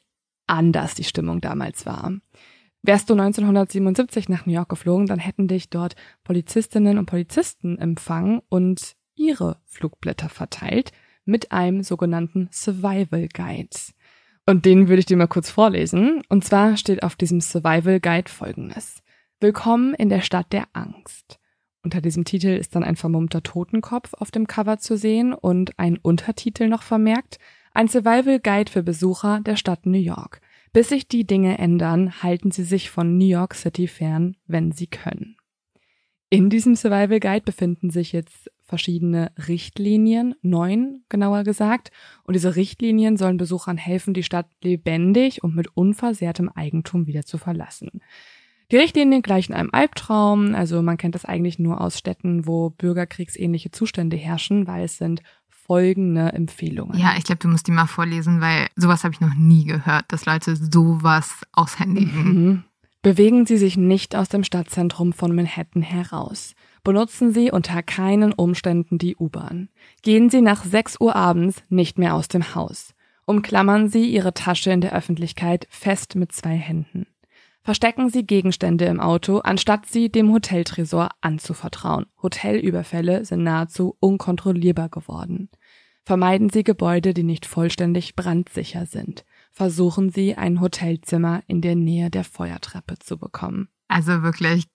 S1: anders die Stimmung damals war. Wärst du 1977 nach New York geflogen, dann hätten dich dort Polizistinnen und Polizisten empfangen und ihre Flugblätter verteilt mit einem sogenannten Survival Guide. Und den würde ich dir mal kurz vorlesen. Und zwar steht auf diesem Survival Guide folgendes. Willkommen in der Stadt der Angst. Unter diesem Titel ist dann ein vermummter Totenkopf auf dem Cover zu sehen und ein Untertitel noch vermerkt. Ein Survival Guide für Besucher der Stadt New York. Bis sich die Dinge ändern, halten Sie sich von New York City fern, wenn Sie können. In diesem Survival Guide befinden sich jetzt verschiedene Richtlinien, neun genauer gesagt, und diese Richtlinien sollen Besuchern helfen, die Stadt lebendig und mit unversehrtem Eigentum wieder zu verlassen. Die Richtlinien gleichen einem Albtraum, also man kennt das eigentlich nur aus Städten, wo bürgerkriegsähnliche Zustände herrschen, weil es sind folgende Empfehlungen.
S2: Ja, ich glaube, du musst die mal vorlesen, weil sowas habe ich noch nie gehört, dass Leute sowas aushändigen. Mhm.
S1: Bewegen Sie sich nicht aus dem Stadtzentrum von Manhattan heraus. Benutzen Sie unter keinen Umständen die U-Bahn. Gehen Sie nach 6 Uhr abends nicht mehr aus dem Haus. Umklammern Sie Ihre Tasche in der Öffentlichkeit fest mit zwei Händen verstecken Sie Gegenstände im Auto, anstatt sie dem Hoteltresor anzuvertrauen. Hotelüberfälle sind nahezu unkontrollierbar geworden. Vermeiden Sie Gebäude, die nicht vollständig brandsicher sind. Versuchen Sie, ein Hotelzimmer in der Nähe der Feuertreppe zu bekommen.
S2: Also wirklich,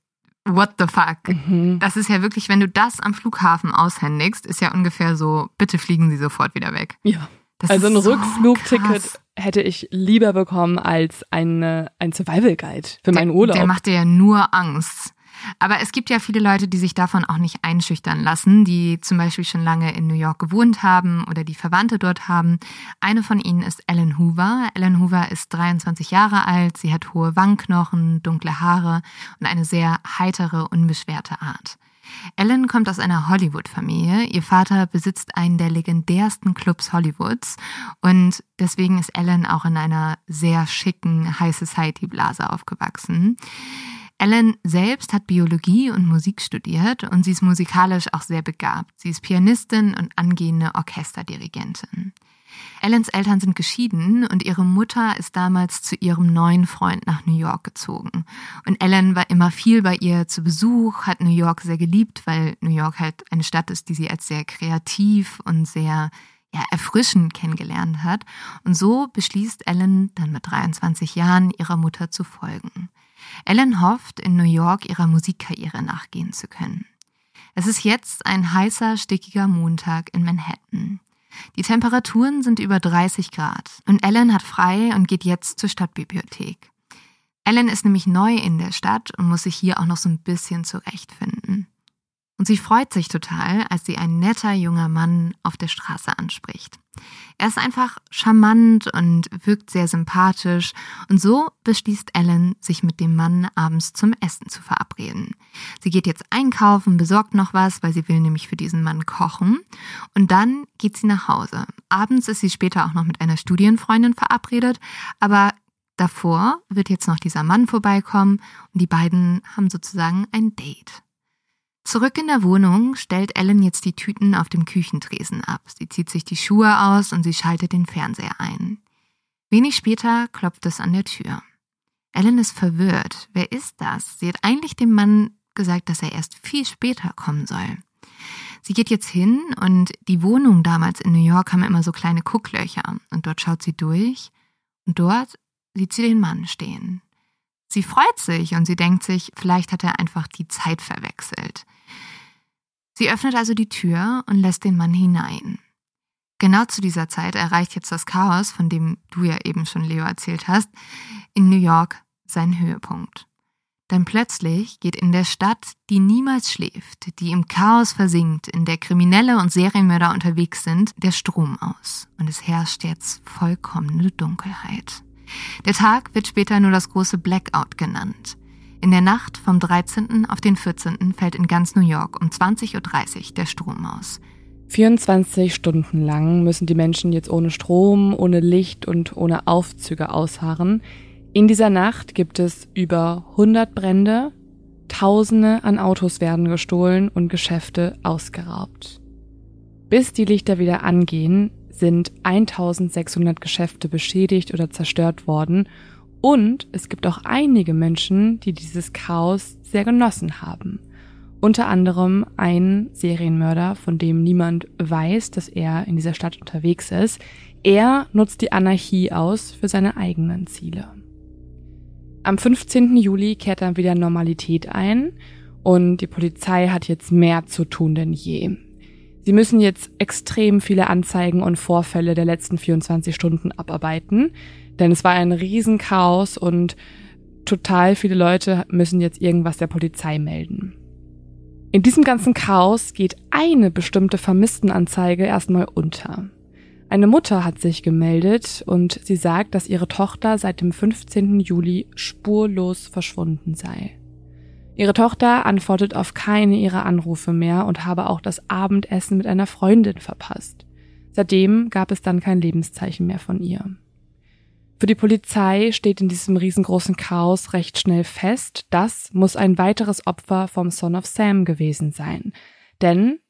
S2: what the fuck? Mhm. Das ist ja wirklich, wenn du das am Flughafen aushändigst, ist ja ungefähr so, bitte fliegen Sie sofort wieder weg.
S1: Ja. Das also ein so Rückflugticket krass. Hätte ich lieber bekommen als eine, ein Survival Guide für meinen Urlaub.
S2: Der macht dir ja nur Angst. Aber es gibt ja viele Leute, die sich davon auch nicht einschüchtern lassen, die zum Beispiel schon lange in New York gewohnt haben oder die Verwandte dort haben. Eine von ihnen ist Ellen Hoover. Ellen Hoover ist 23 Jahre alt, sie hat hohe Wangenknochen, dunkle Haare und eine sehr heitere, unbeschwerte Art. Ellen kommt aus einer Hollywood-Familie. Ihr Vater besitzt einen der legendärsten Clubs Hollywoods und deswegen ist Ellen auch in einer sehr schicken High Society-Blase aufgewachsen. Ellen selbst hat Biologie und Musik studiert und sie ist musikalisch auch sehr begabt. Sie ist Pianistin und angehende Orchesterdirigentin. Ellens Eltern sind geschieden und ihre Mutter ist damals zu ihrem neuen Freund nach New York gezogen. Und Ellen war immer viel bei ihr zu Besuch, hat New York sehr geliebt, weil New York halt eine Stadt ist, die sie als sehr kreativ und sehr ja, erfrischend kennengelernt hat. Und so beschließt Ellen dann mit 23 Jahren ihrer Mutter zu folgen. Ellen hofft, in New York ihrer Musikkarriere nachgehen zu können. Es ist jetzt ein heißer, stickiger Montag in Manhattan. Die Temperaturen sind über 30 Grad und Ellen hat frei und geht jetzt zur Stadtbibliothek. Ellen ist nämlich neu in der Stadt und muss sich hier auch noch so ein bisschen zurechtfinden. Und sie freut sich total, als sie ein netter junger Mann auf der Straße anspricht. Er ist einfach charmant und wirkt sehr sympathisch und so beschließt Ellen, sich mit dem Mann abends zum Essen zu verabreden. Sie geht jetzt einkaufen, besorgt noch was, weil sie will nämlich für diesen Mann kochen und dann geht sie nach Hause. Abends ist sie später auch noch mit einer Studienfreundin verabredet, aber davor wird jetzt noch dieser Mann vorbeikommen und die beiden haben sozusagen ein Date. Zurück in der Wohnung stellt Ellen jetzt die Tüten auf dem Küchentresen ab. Sie zieht sich die Schuhe aus und sie schaltet den Fernseher ein. Wenig später klopft es an der Tür. Ellen ist verwirrt. Wer ist das? Sie hat eigentlich dem Mann gesagt, dass er erst viel später kommen soll. Sie geht jetzt hin und die Wohnungen damals in New York haben immer so kleine Gucklöcher und dort schaut sie durch und dort sieht sie den Mann stehen. Sie freut sich und sie denkt sich, vielleicht hat er einfach die Zeit verwechselt. Sie öffnet also die Tür und lässt den Mann hinein. Genau zu dieser Zeit erreicht jetzt das Chaos, von dem du ja eben schon Leo erzählt hast, in New York seinen Höhepunkt. Denn plötzlich geht in der Stadt, die niemals schläft, die im Chaos versinkt, in der Kriminelle und Serienmörder unterwegs sind, der Strom aus. Und es herrscht jetzt vollkommene Dunkelheit. Der Tag wird später nur das große Blackout genannt. In der Nacht vom 13. auf den 14. fällt in ganz New York um 20.30 Uhr der Strom aus.
S1: 24 Stunden lang müssen die Menschen jetzt ohne Strom, ohne Licht und ohne Aufzüge ausharren. In dieser Nacht gibt es über 100 Brände, Tausende an Autos werden gestohlen und Geschäfte ausgeraubt. Bis die Lichter wieder angehen, sind 1600 Geschäfte beschädigt oder zerstört worden und es gibt auch einige Menschen, die dieses Chaos sehr genossen haben. Unter anderem ein Serienmörder, von dem niemand weiß, dass er in dieser Stadt unterwegs ist. Er nutzt die Anarchie aus für seine eigenen Ziele. Am 15. Juli kehrt dann wieder Normalität ein und die Polizei hat jetzt mehr zu tun denn je. Sie müssen jetzt extrem viele Anzeigen und Vorfälle der letzten 24 Stunden abarbeiten, denn es war ein Riesenchaos und total viele Leute müssen jetzt irgendwas der Polizei melden. In diesem ganzen Chaos geht eine bestimmte Vermisstenanzeige erstmal unter. Eine Mutter hat sich gemeldet und sie sagt, dass ihre Tochter seit dem 15. Juli spurlos verschwunden sei. Ihre Tochter antwortet auf keine ihrer Anrufe mehr und habe auch das Abendessen mit einer Freundin verpasst. Seitdem gab es dann kein Lebenszeichen mehr von ihr. Für die Polizei steht in diesem riesengroßen Chaos recht schnell fest, das muss ein weiteres Opfer vom Son of Sam gewesen sein. Denn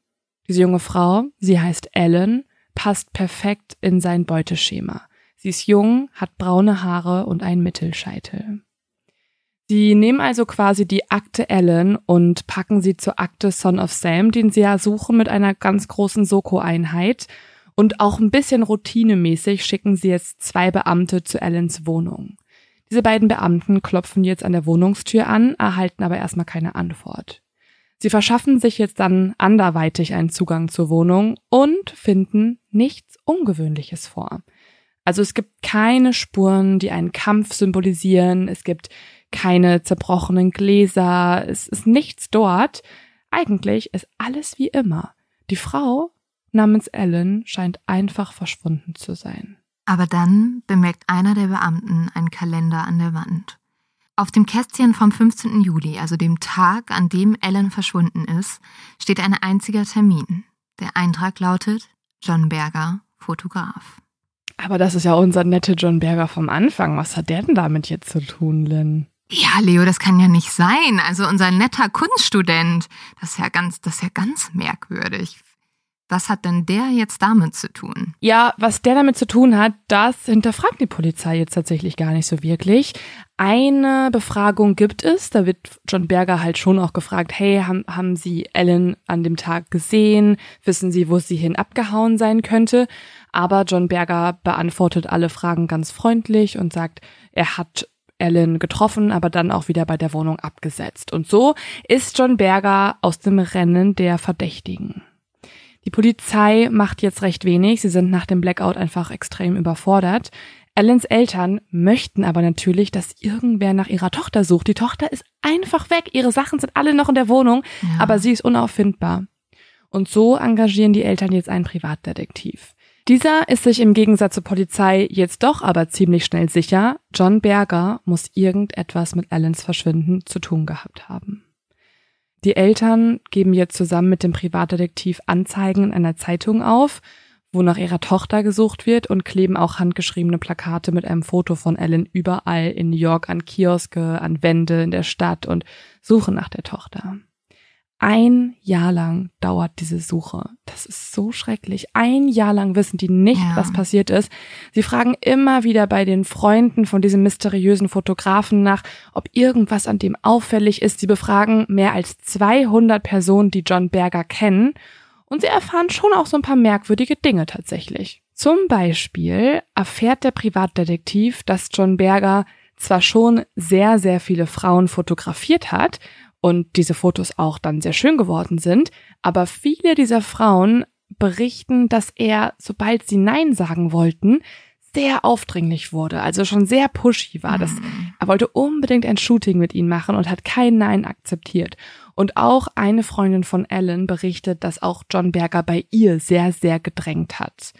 S1: diese junge Frau, sie heißt Ellen, passt perfekt in sein Beuteschema. Sie ist jung, hat braune Haare und einen Mittelscheitel. Sie nehmen also quasi die Akte Ellen und packen sie zur Akte Son of Sam, den sie ja suchen mit einer ganz großen Soko-Einheit. Und auch ein bisschen routinemäßig schicken sie jetzt zwei Beamte zu Ellens Wohnung. Diese beiden Beamten klopfen jetzt an der Wohnungstür an, erhalten aber erstmal keine Antwort. Sie verschaffen sich jetzt dann anderweitig einen Zugang zur Wohnung und finden nichts Ungewöhnliches vor. Also es gibt keine Spuren, die einen Kampf symbolisieren, es gibt keine zerbrochenen Gläser, es ist nichts dort. Eigentlich ist alles wie immer. Die Frau namens Ellen scheint einfach verschwunden zu sein.
S2: Aber dann bemerkt einer der Beamten einen Kalender an der Wand. Auf dem Kästchen vom 15. Juli, also dem Tag, an dem Ellen verschwunden ist, steht ein einziger Termin. Der Eintrag lautet John Berger, Fotograf.
S1: Aber das ist ja unser netter John Berger vom Anfang. Was hat der denn damit jetzt zu tun, Lynn?
S2: Ja, Leo, das kann ja nicht sein. Also unser netter Kunststudent, das ist ja ganz, das ist ja ganz merkwürdig. Was hat denn der jetzt damit zu tun?
S1: Ja, was der damit zu tun hat, das hinterfragt die Polizei jetzt tatsächlich gar nicht so wirklich. Eine Befragung gibt es, da wird John Berger halt schon auch gefragt, hey, haben, haben Sie Ellen an dem Tag gesehen? Wissen Sie, wo sie hin abgehauen sein könnte? Aber John Berger beantwortet alle Fragen ganz freundlich und sagt, er hat Ellen getroffen, aber dann auch wieder bei der Wohnung abgesetzt. Und so ist John Berger aus dem Rennen der Verdächtigen. Die Polizei macht jetzt recht wenig, sie sind nach dem Blackout einfach extrem überfordert. Ellens Eltern möchten aber natürlich, dass irgendwer nach ihrer Tochter sucht. Die Tochter ist einfach weg, ihre Sachen sind alle noch in der Wohnung, ja. aber sie ist unauffindbar. Und so engagieren die Eltern jetzt einen Privatdetektiv. Dieser ist sich im Gegensatz zur Polizei jetzt doch aber ziemlich schnell sicher, John Berger muss irgendetwas mit Allens Verschwinden zu tun gehabt haben. Die Eltern geben jetzt zusammen mit dem Privatdetektiv Anzeigen in einer Zeitung auf, wo nach ihrer Tochter gesucht wird und kleben auch handgeschriebene Plakate mit einem Foto von Ellen überall in New York an Kioske, an Wände in der Stadt und suchen nach der Tochter. Ein Jahr lang dauert diese Suche. Das ist so schrecklich. Ein Jahr lang wissen die nicht, ja. was passiert ist. Sie fragen immer wieder bei den Freunden von diesem mysteriösen Fotografen nach, ob irgendwas an dem auffällig ist. Sie befragen mehr als 200 Personen, die John Berger kennen. Und sie erfahren schon auch so ein paar merkwürdige Dinge tatsächlich. Zum Beispiel erfährt der Privatdetektiv, dass John Berger zwar schon sehr, sehr viele Frauen fotografiert hat, und diese Fotos auch dann sehr schön geworden sind. Aber viele dieser Frauen berichten, dass er, sobald sie Nein sagen wollten, sehr aufdringlich wurde, also schon sehr pushy war. Das, mhm. er wollte unbedingt ein Shooting mit ihnen machen und hat kein Nein akzeptiert. Und auch eine Freundin von Ellen berichtet, dass auch John Berger bei ihr sehr, sehr gedrängt hat.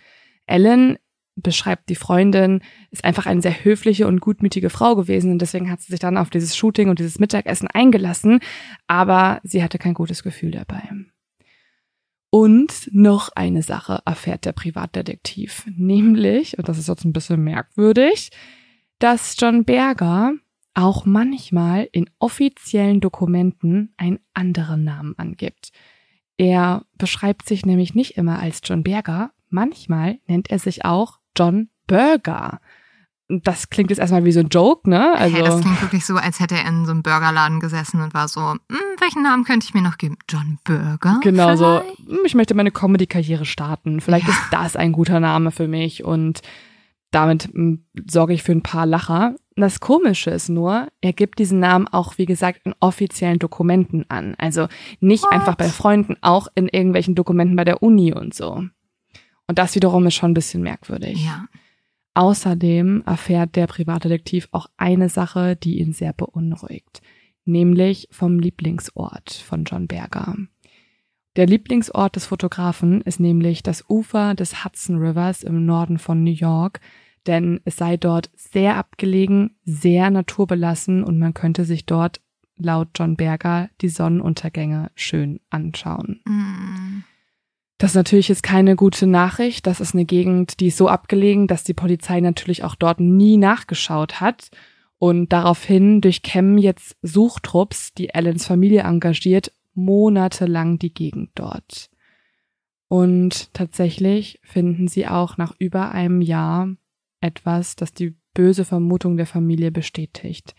S1: Ellen beschreibt die Freundin, ist einfach eine sehr höfliche und gutmütige Frau gewesen und deswegen hat sie sich dann auf dieses Shooting und dieses Mittagessen eingelassen, aber sie hatte kein gutes Gefühl dabei. Und noch eine Sache erfährt der Privatdetektiv, nämlich, und das ist jetzt ein bisschen merkwürdig, dass John Berger auch manchmal in offiziellen Dokumenten einen anderen Namen angibt. Er beschreibt sich nämlich nicht immer als John Berger, manchmal nennt er sich auch John Burger. Das klingt jetzt erstmal wie so ein Joke, ne?
S2: Also, hey, das klingt wirklich so, als hätte er in so einem Burgerladen gesessen und war so, hm, welchen Namen könnte ich mir noch geben? John Burger?
S1: Genau vielleicht? so, hm, ich möchte meine Comedy-Karriere starten. Vielleicht ja. ist das ein guter Name für mich und damit hm, sorge ich für ein paar Lacher. Das Komische ist nur, er gibt diesen Namen auch, wie gesagt, in offiziellen Dokumenten an. Also nicht What? einfach bei Freunden, auch in irgendwelchen Dokumenten bei der Uni und so. Und das wiederum ist schon ein bisschen merkwürdig.
S2: Ja.
S1: Außerdem erfährt der Privatdetektiv auch eine Sache, die ihn sehr beunruhigt, nämlich vom Lieblingsort von John Berger. Der Lieblingsort des Fotografen ist nämlich das Ufer des Hudson Rivers im Norden von New York, denn es sei dort sehr abgelegen, sehr naturbelassen und man könnte sich dort laut John Berger die Sonnenuntergänge schön anschauen.
S2: Mm.
S1: Das ist natürlich jetzt keine gute Nachricht. Das ist eine Gegend, die ist so abgelegen, dass die Polizei natürlich auch dort nie nachgeschaut hat. Und daraufhin durchkämmen jetzt Suchtrupps, die Allens Familie engagiert, monatelang die Gegend dort. Und tatsächlich finden sie auch nach über einem Jahr etwas, das die böse Vermutung der Familie bestätigt.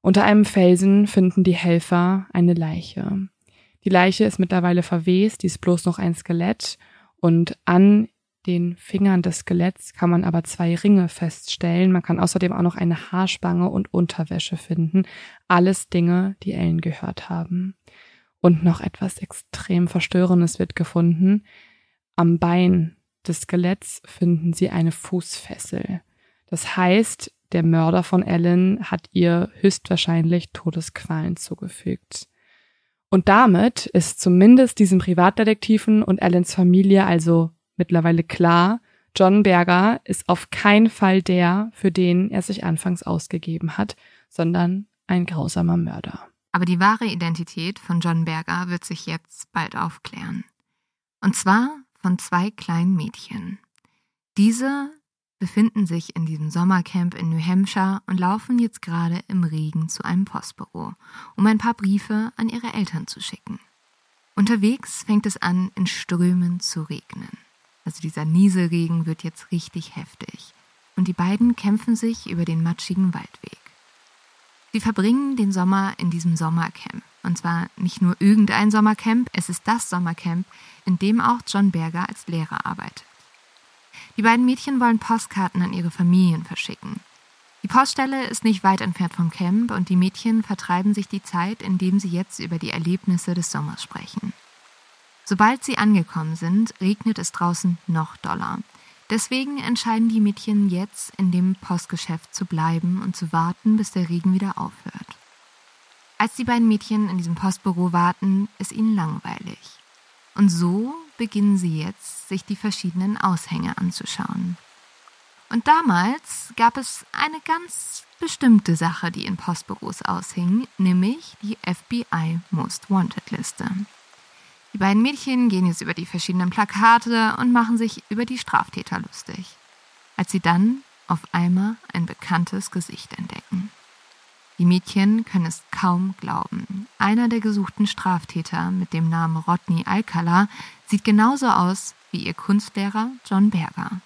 S1: Unter einem Felsen finden die Helfer eine Leiche. Die Leiche ist mittlerweile verwest, die ist bloß noch ein Skelett und an den Fingern des Skeletts kann man aber zwei Ringe feststellen. Man kann außerdem auch noch eine Haarspange und Unterwäsche finden. Alles Dinge, die Ellen gehört haben. Und noch etwas extrem Verstörendes wird gefunden. Am Bein des Skeletts finden sie eine Fußfessel. Das heißt, der Mörder von Ellen hat ihr höchstwahrscheinlich Todesqualen zugefügt. Und damit ist zumindest diesem Privatdetektiven und Allens Familie also mittlerweile klar, John Berger ist auf keinen Fall der, für den er sich anfangs ausgegeben hat, sondern ein grausamer Mörder.
S2: Aber die wahre Identität von John Berger wird sich jetzt bald aufklären. Und zwar von zwei kleinen Mädchen. Diese befinden sich in diesem Sommercamp in New Hampshire und laufen jetzt gerade im Regen zu einem Postbüro, um ein paar Briefe an ihre Eltern zu schicken. Unterwegs fängt es an, in Strömen zu regnen. Also dieser Nieselregen wird jetzt richtig heftig. Und die beiden kämpfen sich über den matschigen Waldweg. Sie verbringen den Sommer in diesem Sommercamp. Und zwar nicht nur irgendein Sommercamp, es ist das Sommercamp, in dem auch John Berger als Lehrer arbeitet. Die beiden Mädchen wollen Postkarten an ihre Familien verschicken. Die Poststelle ist nicht weit entfernt vom Camp und die Mädchen vertreiben sich die Zeit, indem sie jetzt über die Erlebnisse des Sommers sprechen. Sobald sie angekommen sind, regnet es draußen noch doller. Deswegen entscheiden die Mädchen jetzt, in dem Postgeschäft zu bleiben und zu warten, bis der Regen wieder aufhört. Als die beiden Mädchen in diesem Postbüro warten, ist ihnen langweilig. Und so beginnen sie jetzt, sich die verschiedenen Aushänge anzuschauen. Und damals gab es eine ganz bestimmte Sache, die in Postbüros aushing, nämlich die FBI Most Wanted Liste. Die beiden Mädchen gehen jetzt über die verschiedenen Plakate und machen sich über die Straftäter lustig, als sie dann auf einmal ein bekanntes Gesicht entdecken. Die Mädchen können es kaum glauben. Einer der gesuchten Straftäter mit dem Namen Rodney Alcala sieht genauso aus wie ihr Kunstlehrer John Berger.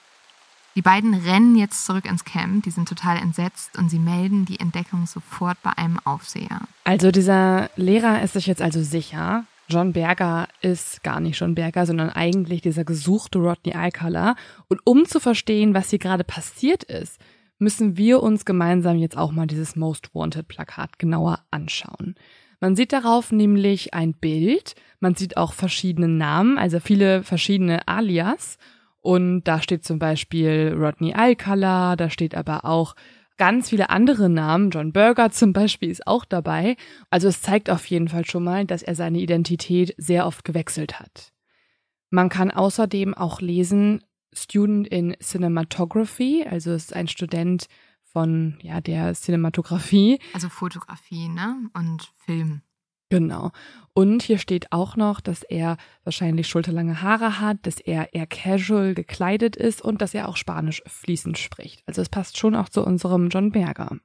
S2: Die beiden rennen jetzt zurück ins Camp, die sind total entsetzt und sie melden die Entdeckung sofort bei einem Aufseher.
S1: Also dieser Lehrer ist sich jetzt also sicher, John Berger ist gar nicht John Berger, sondern eigentlich dieser gesuchte Rodney Alcala. Und um zu verstehen, was hier gerade passiert ist, müssen wir uns gemeinsam jetzt auch mal dieses Most Wanted Plakat genauer anschauen. Man sieht darauf nämlich ein Bild, man sieht auch verschiedene Namen, also viele verschiedene Alias und da steht zum Beispiel Rodney Alcala, da steht aber auch ganz viele andere Namen. John Berger zum Beispiel ist auch dabei. Also es zeigt auf jeden Fall schon mal, dass er seine Identität sehr oft gewechselt hat. Man kann außerdem auch lesen, Student in Cinematography, also ist ein Student von ja der Cinematografie.
S2: Also Fotografie, ne? Und Film.
S1: Genau. Und hier steht auch noch, dass er wahrscheinlich schulterlange Haare hat, dass er eher casual gekleidet ist und dass er auch Spanisch fließend spricht. Also es passt schon auch zu unserem John Berger.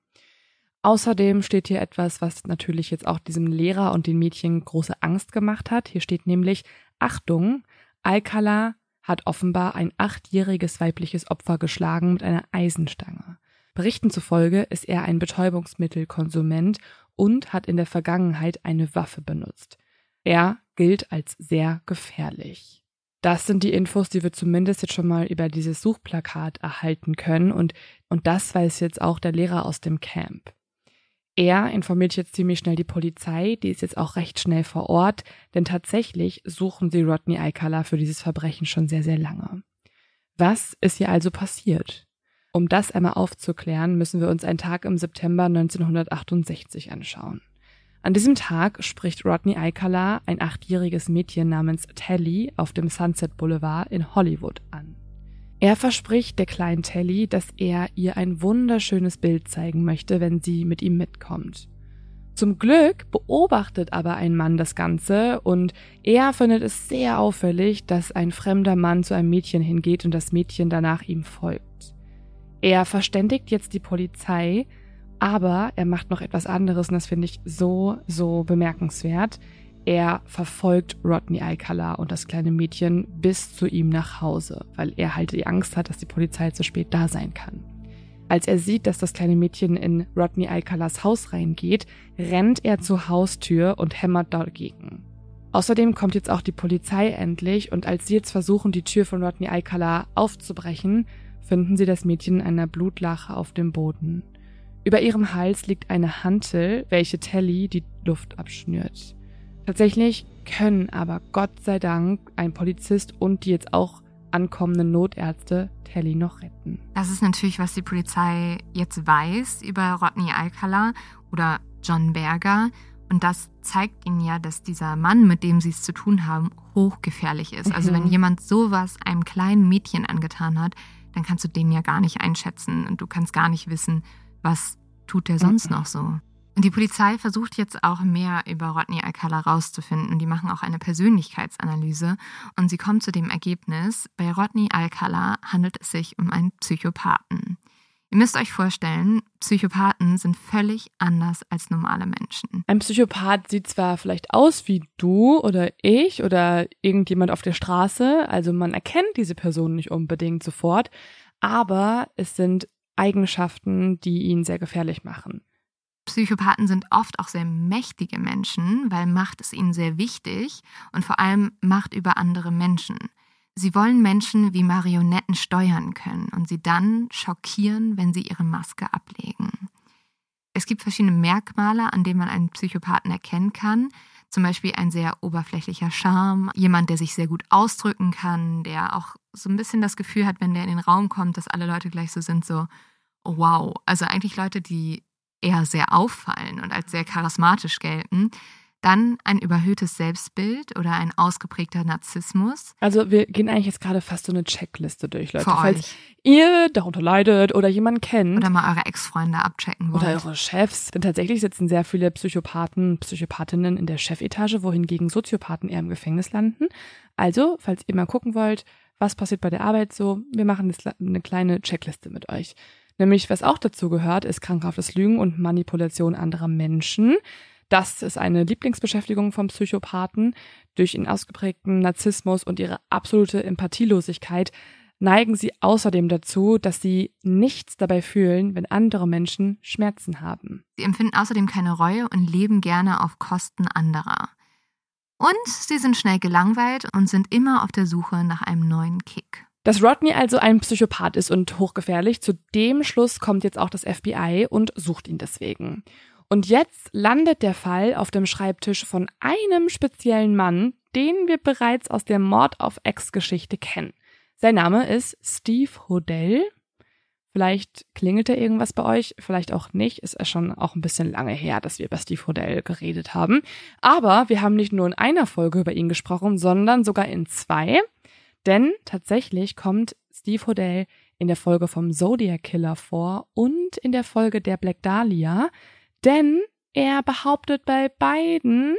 S1: Außerdem steht hier etwas, was natürlich jetzt auch diesem Lehrer und den Mädchen große Angst gemacht hat. Hier steht nämlich, Achtung, Alcala hat offenbar ein achtjähriges weibliches Opfer geschlagen mit einer Eisenstange. Berichten zufolge ist er ein Betäubungsmittelkonsument und hat in der Vergangenheit eine Waffe benutzt. Er gilt als sehr gefährlich. Das sind die Infos, die wir zumindest jetzt schon mal über dieses Suchplakat erhalten können und, und das weiß jetzt auch der Lehrer aus dem Camp. Er informiert jetzt ziemlich schnell die Polizei, die ist jetzt auch recht schnell vor Ort, denn tatsächlich suchen sie Rodney Alcala für dieses Verbrechen schon sehr, sehr lange. Was ist hier also passiert? Um das einmal aufzuklären, müssen wir uns einen Tag im September 1968 anschauen. An diesem Tag spricht Rodney Alcala ein achtjähriges Mädchen namens Telly auf dem Sunset Boulevard in Hollywood an. Er verspricht der kleinen Telly, dass er ihr ein wunderschönes Bild zeigen möchte, wenn sie mit ihm mitkommt. Zum Glück beobachtet aber ein Mann das Ganze und er findet es sehr auffällig, dass ein fremder Mann zu einem Mädchen hingeht und das Mädchen danach ihm folgt. Er verständigt jetzt die Polizei, aber er macht noch etwas anderes und das finde ich so, so bemerkenswert. Er verfolgt Rodney Alcala und das kleine Mädchen bis zu ihm nach Hause, weil er halt die Angst hat, dass die Polizei zu spät da sein kann. Als er sieht, dass das kleine Mädchen in Rodney Alcalas Haus reingeht, rennt er zur Haustür und hämmert dagegen. Außerdem kommt jetzt auch die Polizei endlich und als sie jetzt versuchen, die Tür von Rodney Alcala aufzubrechen, finden sie das Mädchen in einer Blutlache auf dem Boden. Über ihrem Hals liegt eine Hantel, welche Telly die Luft abschnürt. Tatsächlich können aber Gott sei Dank ein Polizist und die jetzt auch ankommenden Notärzte Telly noch retten.
S2: Das ist natürlich, was die Polizei jetzt weiß über Rodney Alcala oder John Berger. Und das zeigt ihnen ja, dass dieser Mann, mit dem sie es zu tun haben, hochgefährlich ist. Also wenn mhm. jemand sowas einem kleinen Mädchen angetan hat, dann kannst du den ja gar nicht einschätzen und du kannst gar nicht wissen, was tut der sonst noch so. Die Polizei versucht jetzt auch mehr über Rodney Alcala rauszufinden. Die machen auch eine Persönlichkeitsanalyse und sie kommen zu dem Ergebnis, bei Rodney Alcala handelt es sich um einen Psychopathen. Ihr müsst euch vorstellen, Psychopathen sind völlig anders als normale Menschen.
S1: Ein Psychopath sieht zwar vielleicht aus wie du oder ich oder irgendjemand auf der Straße, also man erkennt diese Person nicht unbedingt sofort, aber es sind Eigenschaften, die ihn sehr gefährlich machen.
S2: Psychopathen sind oft auch sehr mächtige Menschen, weil Macht ist ihnen sehr wichtig und vor allem Macht über andere Menschen. Sie wollen Menschen wie Marionetten steuern können und sie dann schockieren, wenn sie ihre Maske ablegen. Es gibt verschiedene Merkmale, an denen man einen Psychopathen erkennen kann. Zum Beispiel ein sehr oberflächlicher Charme, jemand, der sich sehr gut ausdrücken kann, der auch so ein bisschen das Gefühl hat, wenn der in den Raum kommt, dass alle Leute gleich so sind, so, oh, wow. Also eigentlich Leute, die eher sehr auffallen und als sehr charismatisch gelten. Dann ein überhöhtes Selbstbild oder ein ausgeprägter Narzissmus.
S1: Also wir gehen eigentlich jetzt gerade fast so eine Checkliste durch, Leute.
S2: Für
S1: Falls
S2: euch.
S1: ihr darunter leidet oder jemanden kennt
S2: Oder mal eure Ex-Freunde abchecken wollt.
S1: oder eure Chefs, denn tatsächlich sitzen sehr viele Psychopathen, Psychopathinnen in der Chefetage, wohingegen Soziopathen eher im Gefängnis landen. Also, falls ihr mal gucken wollt, was passiert bei der Arbeit so, wir machen jetzt eine kleine Checkliste mit euch. Nämlich, was auch dazu gehört, ist krankhaftes Lügen und Manipulation anderer Menschen. Das ist eine Lieblingsbeschäftigung vom Psychopathen. Durch ihren ausgeprägten Narzissmus und ihre absolute Empathielosigkeit neigen sie außerdem dazu, dass sie nichts dabei fühlen, wenn andere Menschen Schmerzen haben.
S2: Sie empfinden außerdem keine Reue und leben gerne auf Kosten anderer. Und sie sind schnell gelangweilt und sind immer auf der Suche nach einem neuen Kick.
S1: Dass Rodney also ein Psychopath ist und hochgefährlich, zu dem Schluss kommt jetzt auch das FBI und sucht ihn deswegen. Und jetzt landet der Fall auf dem Schreibtisch von einem speziellen Mann, den wir bereits aus der Mord auf Ex-Geschichte kennen. Sein Name ist Steve Hodell. Vielleicht klingelt er irgendwas bei euch, vielleicht auch nicht. Ist ja schon auch ein bisschen lange her, dass wir über Steve Hodell geredet haben. Aber wir haben nicht nur in einer Folge über ihn gesprochen, sondern sogar in zwei. Denn tatsächlich kommt Steve Hodell in der Folge vom Zodiac Killer vor und in der Folge der Black Dahlia. Denn er behauptet bei beiden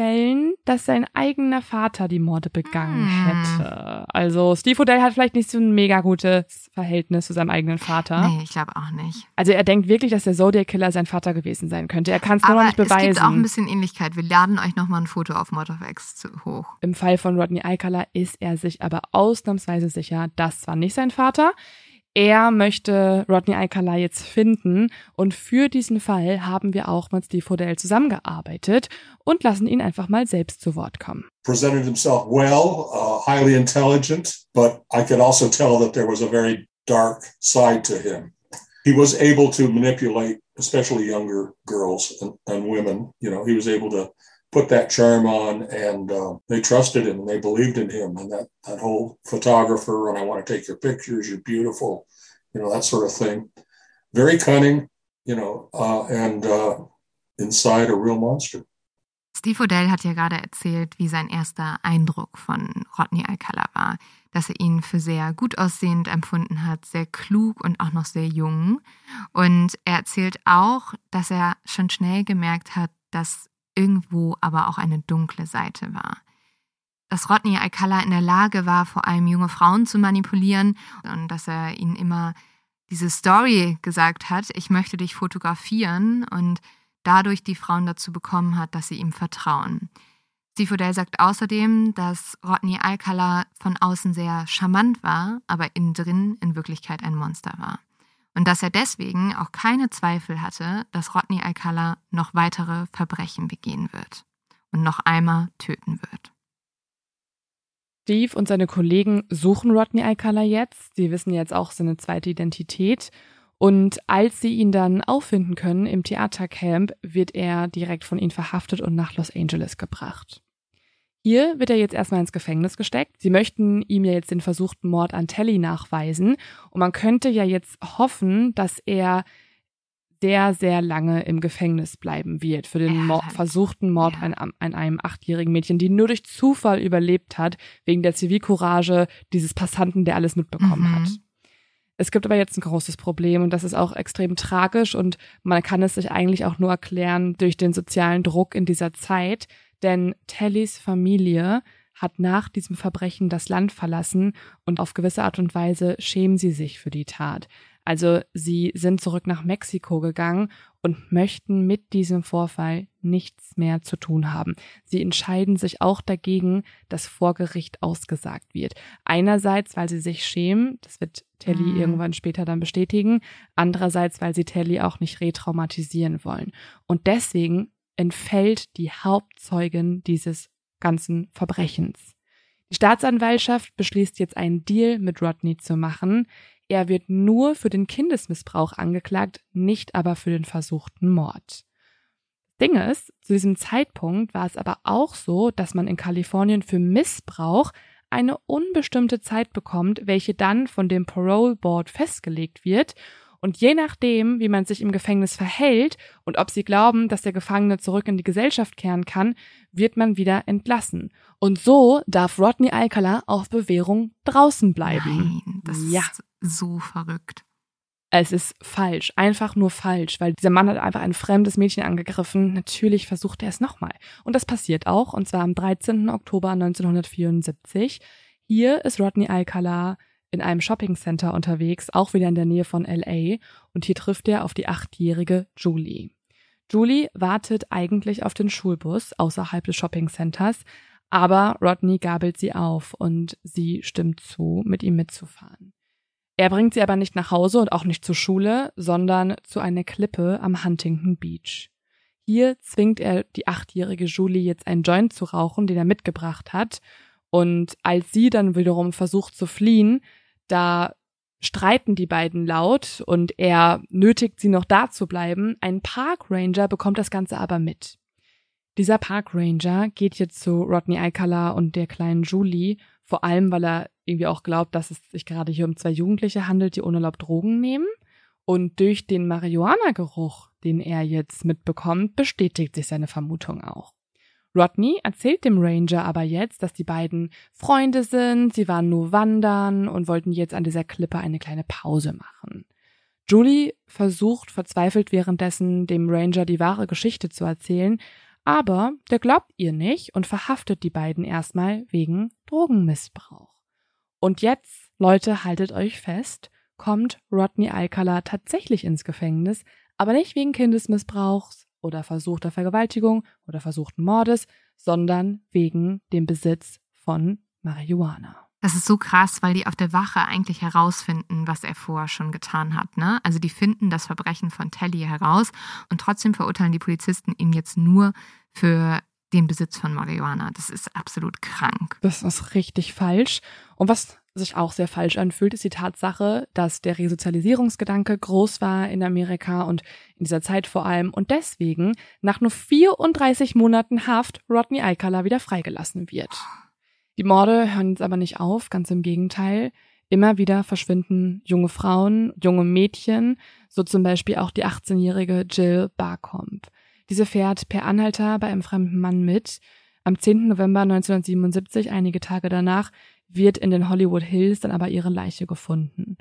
S1: Fällen, dass sein eigener Vater die Morde begangen
S2: Hm.
S1: hätte. Also Steve Odell hat vielleicht nicht so ein mega gutes Verhältnis zu seinem eigenen Vater.
S2: Nee, ich glaube auch nicht.
S1: Also er denkt wirklich, dass der Zodiac Killer sein Vater gewesen sein könnte. Er kann es nur noch nicht beweisen.
S2: es gibt auch ein bisschen Ähnlichkeit. Wir laden euch nochmal ein Foto auf Mod of X hoch.
S1: Im Fall von Rodney Alcala ist er sich aber ausnahmsweise sicher, das war nicht sein Vater. Er möchte Rodney Alcala jetzt finden und für diesen Fall haben wir auch mit Steve Hodell zusammengearbeitet und lassen ihn einfach mal selbst zu Wort kommen.
S3: presented himself well, uh, highly intelligent, but I could also tell that there was a very dark side to him. He was able to manipulate, especially younger girls and, and women. You know, he was able to put that charm on, and uh, they trusted him and they believed in him. And that that whole photographer and I want to take your pictures. You're beautiful, you know, that sort of thing. Very cunning, you know, uh, and uh, inside a real monster.
S2: Steve Odell hat ja gerade erzählt, wie sein erster Eindruck von Rodney Alcala war. Dass er ihn für sehr gut aussehend empfunden hat, sehr klug und auch noch sehr jung. Und er erzählt auch, dass er schon schnell gemerkt hat, dass irgendwo aber auch eine dunkle Seite war. Dass Rodney Alcala in der Lage war, vor allem junge Frauen zu manipulieren und dass er ihnen immer diese Story gesagt hat, ich möchte dich fotografieren und dadurch die Frauen dazu bekommen hat, dass sie ihm vertrauen. Steve Odell sagt außerdem, dass Rodney Alcala von außen sehr charmant war, aber innen drin in Wirklichkeit ein Monster war. Und dass er deswegen auch keine Zweifel hatte, dass Rodney Alcala noch weitere Verbrechen begehen wird und noch einmal töten wird.
S1: Steve und seine Kollegen suchen Rodney Alcala jetzt. Sie wissen jetzt auch seine zweite Identität. Und als sie ihn dann auffinden können im Theatercamp, wird er direkt von ihnen verhaftet und nach Los Angeles gebracht. Hier wird er jetzt erstmal ins Gefängnis gesteckt. Sie möchten ihm ja jetzt den versuchten Mord an Telly nachweisen. Und man könnte ja jetzt hoffen, dass er sehr, sehr lange im Gefängnis bleiben wird für den Mord, versuchten Mord
S2: Ja.
S1: an, an einem achtjährigen Mädchen, die nur durch Zufall überlebt hat, wegen der Zivilcourage dieses Passanten, der alles mitbekommen
S2: Mhm.
S1: hat. Es gibt aber jetzt ein großes Problem und das ist auch extrem tragisch und man kann es sich eigentlich auch nur erklären durch den sozialen Druck in dieser Zeit, denn Tellys Familie hat nach diesem Verbrechen das Land verlassen und auf gewisse Art und Weise schämen sie sich für die Tat. Also sie sind zurück nach Mexiko gegangen und möchten mit diesem Vorfall nichts mehr zu tun haben. Sie entscheiden sich auch dagegen, dass vor Gericht ausgesagt wird. Einerseits, weil sie sich schämen, das wird Telly mhm. irgendwann später dann bestätigen, andererseits, weil sie Telly auch nicht retraumatisieren wollen. Und deswegen entfällt die Hauptzeugin dieses ganzen Verbrechens. Die Staatsanwaltschaft beschließt jetzt einen Deal mit Rodney zu machen. Er wird nur für den Kindesmissbrauch angeklagt, nicht aber für den versuchten Mord. Ding ist, zu diesem Zeitpunkt war es aber auch so, dass man in Kalifornien für Missbrauch eine unbestimmte Zeit bekommt, welche dann von dem Parole Board festgelegt wird und je nachdem, wie man sich im Gefängnis verhält und ob sie glauben, dass der Gefangene zurück in die Gesellschaft kehren kann, wird man wieder entlassen. Und so darf Rodney Alcala auf Bewährung draußen bleiben.
S2: Nein, das ja. ist so verrückt.
S1: Es ist falsch, einfach nur falsch, weil dieser Mann hat einfach ein fremdes Mädchen angegriffen. Natürlich versucht er es nochmal. Und das passiert auch, und zwar am 13. Oktober 1974. Hier ist Rodney Alcala in einem Shoppingcenter unterwegs, auch wieder in der Nähe von LA, und hier trifft er auf die achtjährige Julie. Julie wartet eigentlich auf den Schulbus außerhalb des Shoppingcenters, aber Rodney gabelt sie auf und sie stimmt zu, mit ihm mitzufahren. Er bringt sie aber nicht nach Hause und auch nicht zur Schule, sondern zu einer Klippe am Huntington Beach. Hier zwingt er die achtjährige Julie jetzt einen Joint zu rauchen, den er mitgebracht hat, und als sie dann wiederum versucht zu fliehen, da streiten die beiden laut und er nötigt sie noch da zu bleiben. Ein Parkranger bekommt das Ganze aber mit. Dieser Parkranger geht jetzt zu Rodney Alcala und der kleinen Julie, vor allem weil er irgendwie auch glaubt, dass es sich gerade hier um zwei Jugendliche handelt, die unerlaubt Drogen nehmen. Und durch den Marihuana-Geruch, den er jetzt mitbekommt, bestätigt sich seine Vermutung auch. Rodney erzählt dem Ranger aber jetzt, dass die beiden Freunde sind, sie waren nur wandern und wollten jetzt an dieser Klippe eine kleine Pause machen. Julie versucht verzweifelt währenddessen dem Ranger die wahre Geschichte zu erzählen, aber der glaubt ihr nicht und verhaftet die beiden erstmal wegen Drogenmissbrauch. Und jetzt, Leute, haltet euch fest, kommt Rodney Alcala tatsächlich ins Gefängnis, aber nicht wegen Kindesmissbrauchs, oder versuchter Vergewaltigung oder versuchten Mordes, sondern wegen dem Besitz von Marihuana.
S2: Das ist so krass, weil die auf der Wache eigentlich herausfinden, was er vorher schon getan hat. Ne? Also die finden das Verbrechen von Telly heraus und trotzdem verurteilen die Polizisten ihn jetzt nur für den Besitz von Marihuana. Das ist absolut krank.
S1: Das ist richtig falsch. Und was sich auch sehr falsch anfühlt, ist die Tatsache, dass der Resozialisierungsgedanke groß war in Amerika und in dieser Zeit vor allem und deswegen nach nur 34 Monaten Haft Rodney Alcala wieder freigelassen wird. Die Morde hören jetzt aber nicht auf, ganz im Gegenteil. Immer wieder verschwinden junge Frauen, junge Mädchen, so zum Beispiel auch die 18-jährige Jill Barcombe. Diese fährt per Anhalter bei einem fremden Mann mit. Am 10. November 1977, einige Tage danach, wird in den Hollywood Hills dann aber ihre Leiche gefunden.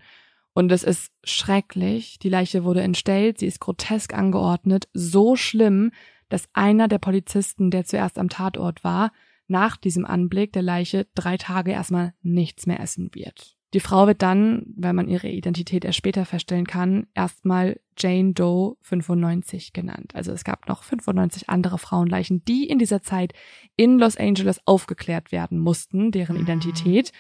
S1: Und es ist schrecklich. Die Leiche wurde entstellt, sie ist grotesk angeordnet, so schlimm, dass einer der Polizisten, der zuerst am Tatort war, nach diesem Anblick der Leiche drei Tage erstmal nichts mehr essen wird. Die Frau wird dann, wenn man ihre Identität erst später feststellen kann, erstmal Jane Doe 95 genannt. Also es gab noch 95 andere Frauenleichen, die in dieser Zeit in Los Angeles aufgeklärt werden mussten, deren mhm. Identität.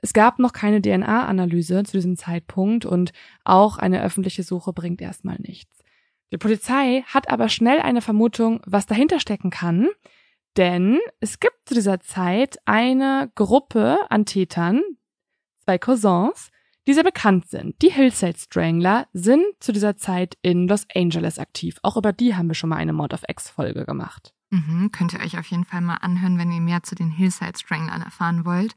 S1: Es gab noch keine DNA-Analyse zu diesem Zeitpunkt und auch eine öffentliche Suche bringt erstmal nichts. Die Polizei hat aber schnell eine Vermutung, was dahinter stecken kann, denn es gibt zu dieser Zeit eine Gruppe an Tätern, zwei Cousins, die sehr bekannt sind. Die Hillside Strangler sind zu dieser Zeit in Los Angeles aktiv. Auch über die haben wir schon mal eine Mod of X Folge gemacht.
S2: Mhm, könnt ihr euch auf jeden Fall mal anhören, wenn ihr mehr zu den Hillside Stranglern erfahren wollt.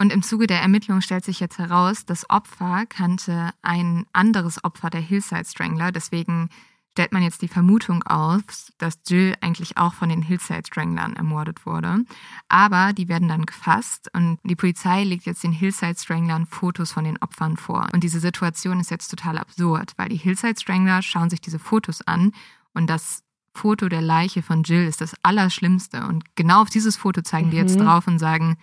S2: Und im Zuge der Ermittlung stellt sich jetzt heraus, das Opfer kannte ein anderes Opfer der Hillside Strangler. Deswegen stellt man jetzt die Vermutung auf, dass Jill eigentlich auch von den Hillside Stranglern ermordet wurde. Aber die werden dann gefasst und die Polizei legt jetzt den Hillside Stranglern Fotos von den Opfern vor. Und diese Situation ist jetzt total absurd, weil die Hillside Strangler schauen sich diese Fotos an und das Foto der Leiche von Jill ist das Allerschlimmste. Und genau auf dieses Foto zeigen mhm. die jetzt mhm. drauf und sagen,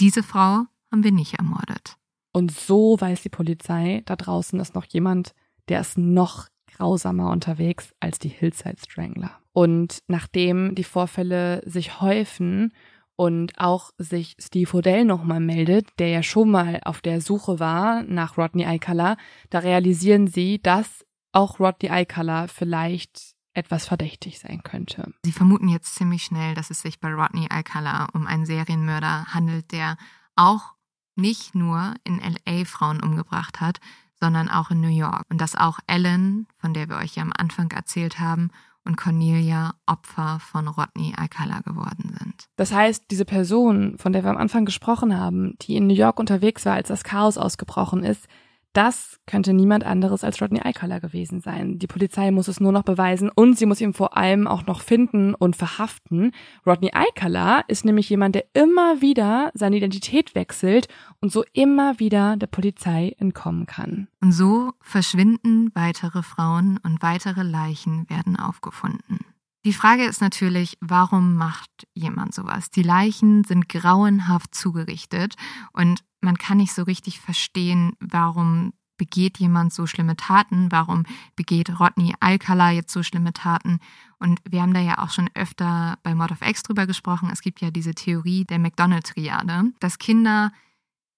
S2: Diese Frau haben wir nicht ermordet.
S1: Und so weiß die Polizei, da draußen ist noch jemand, der ist noch grausamer unterwegs als die Hillside Strangler. Und nachdem die Vorfälle sich häufen und auch sich Steve Odell nochmal meldet, der ja schon mal auf der Suche war nach Rodney Alcala, da realisieren sie, dass auch Rodney Alcala vielleicht etwas verdächtig sein könnte.
S2: Sie vermuten jetzt ziemlich schnell, dass es sich bei Rodney Alcala um einen Serienmörder handelt, der auch nicht nur in LA Frauen umgebracht hat, sondern auch in New York. Und dass auch Ellen, von der wir euch ja am Anfang erzählt haben, und Cornelia Opfer von Rodney Alcala geworden sind.
S1: Das heißt, diese Person, von der wir am Anfang gesprochen haben, die in New York unterwegs war, als das Chaos ausgebrochen ist, das könnte niemand anderes als Rodney Alcala gewesen sein. Die Polizei muss es nur noch beweisen und sie muss ihn vor allem auch noch finden und verhaften. Rodney Alcala ist nämlich jemand, der immer wieder seine Identität wechselt und so immer wieder der Polizei entkommen kann.
S2: Und so verschwinden weitere Frauen und weitere Leichen werden aufgefunden. Die Frage ist natürlich, warum macht jemand sowas? Die Leichen sind grauenhaft zugerichtet und man kann nicht so richtig verstehen, warum begeht jemand so schlimme Taten, warum begeht Rodney Alcala jetzt so schlimme Taten. Und wir haben da ja auch schon öfter bei Mord of X drüber gesprochen. Es gibt ja diese Theorie der McDonald-Triade, dass Kinder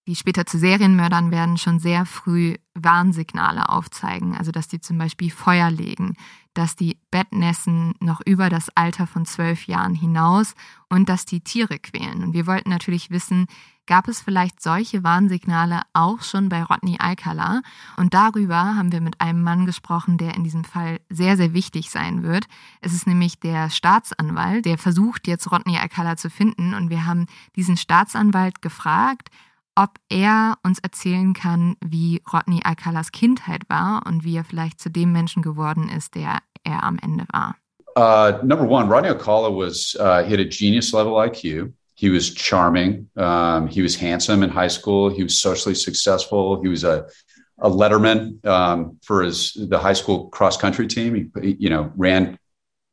S2: die später zu Serienmördern werden, schon sehr früh Warnsignale aufzeigen. Also dass die zum Beispiel Feuer legen, dass die Bettnässen noch über das Alter von zwölf Jahren hinaus und dass die Tiere quälen. Und wir wollten natürlich wissen, gab es vielleicht solche Warnsignale auch schon bei Rodney Alcala? Und darüber haben wir mit einem Mann gesprochen, der in diesem Fall sehr, sehr wichtig sein wird. Es ist nämlich der Staatsanwalt, der versucht jetzt Rodney Alcala zu finden. Und wir haben diesen Staatsanwalt gefragt, ob er uns erzählen kann, wie Rodney Alcalas Kindheit war und wie er vielleicht zu dem Menschen geworden ist, der er am Ende war.
S4: Uh, number one, Rodney Alcala was uh, he had a genius level IQ. He was charming. Um, he was handsome in high school. He was socially successful. He was a a letterman um, for his the high school cross country team. He, you know ran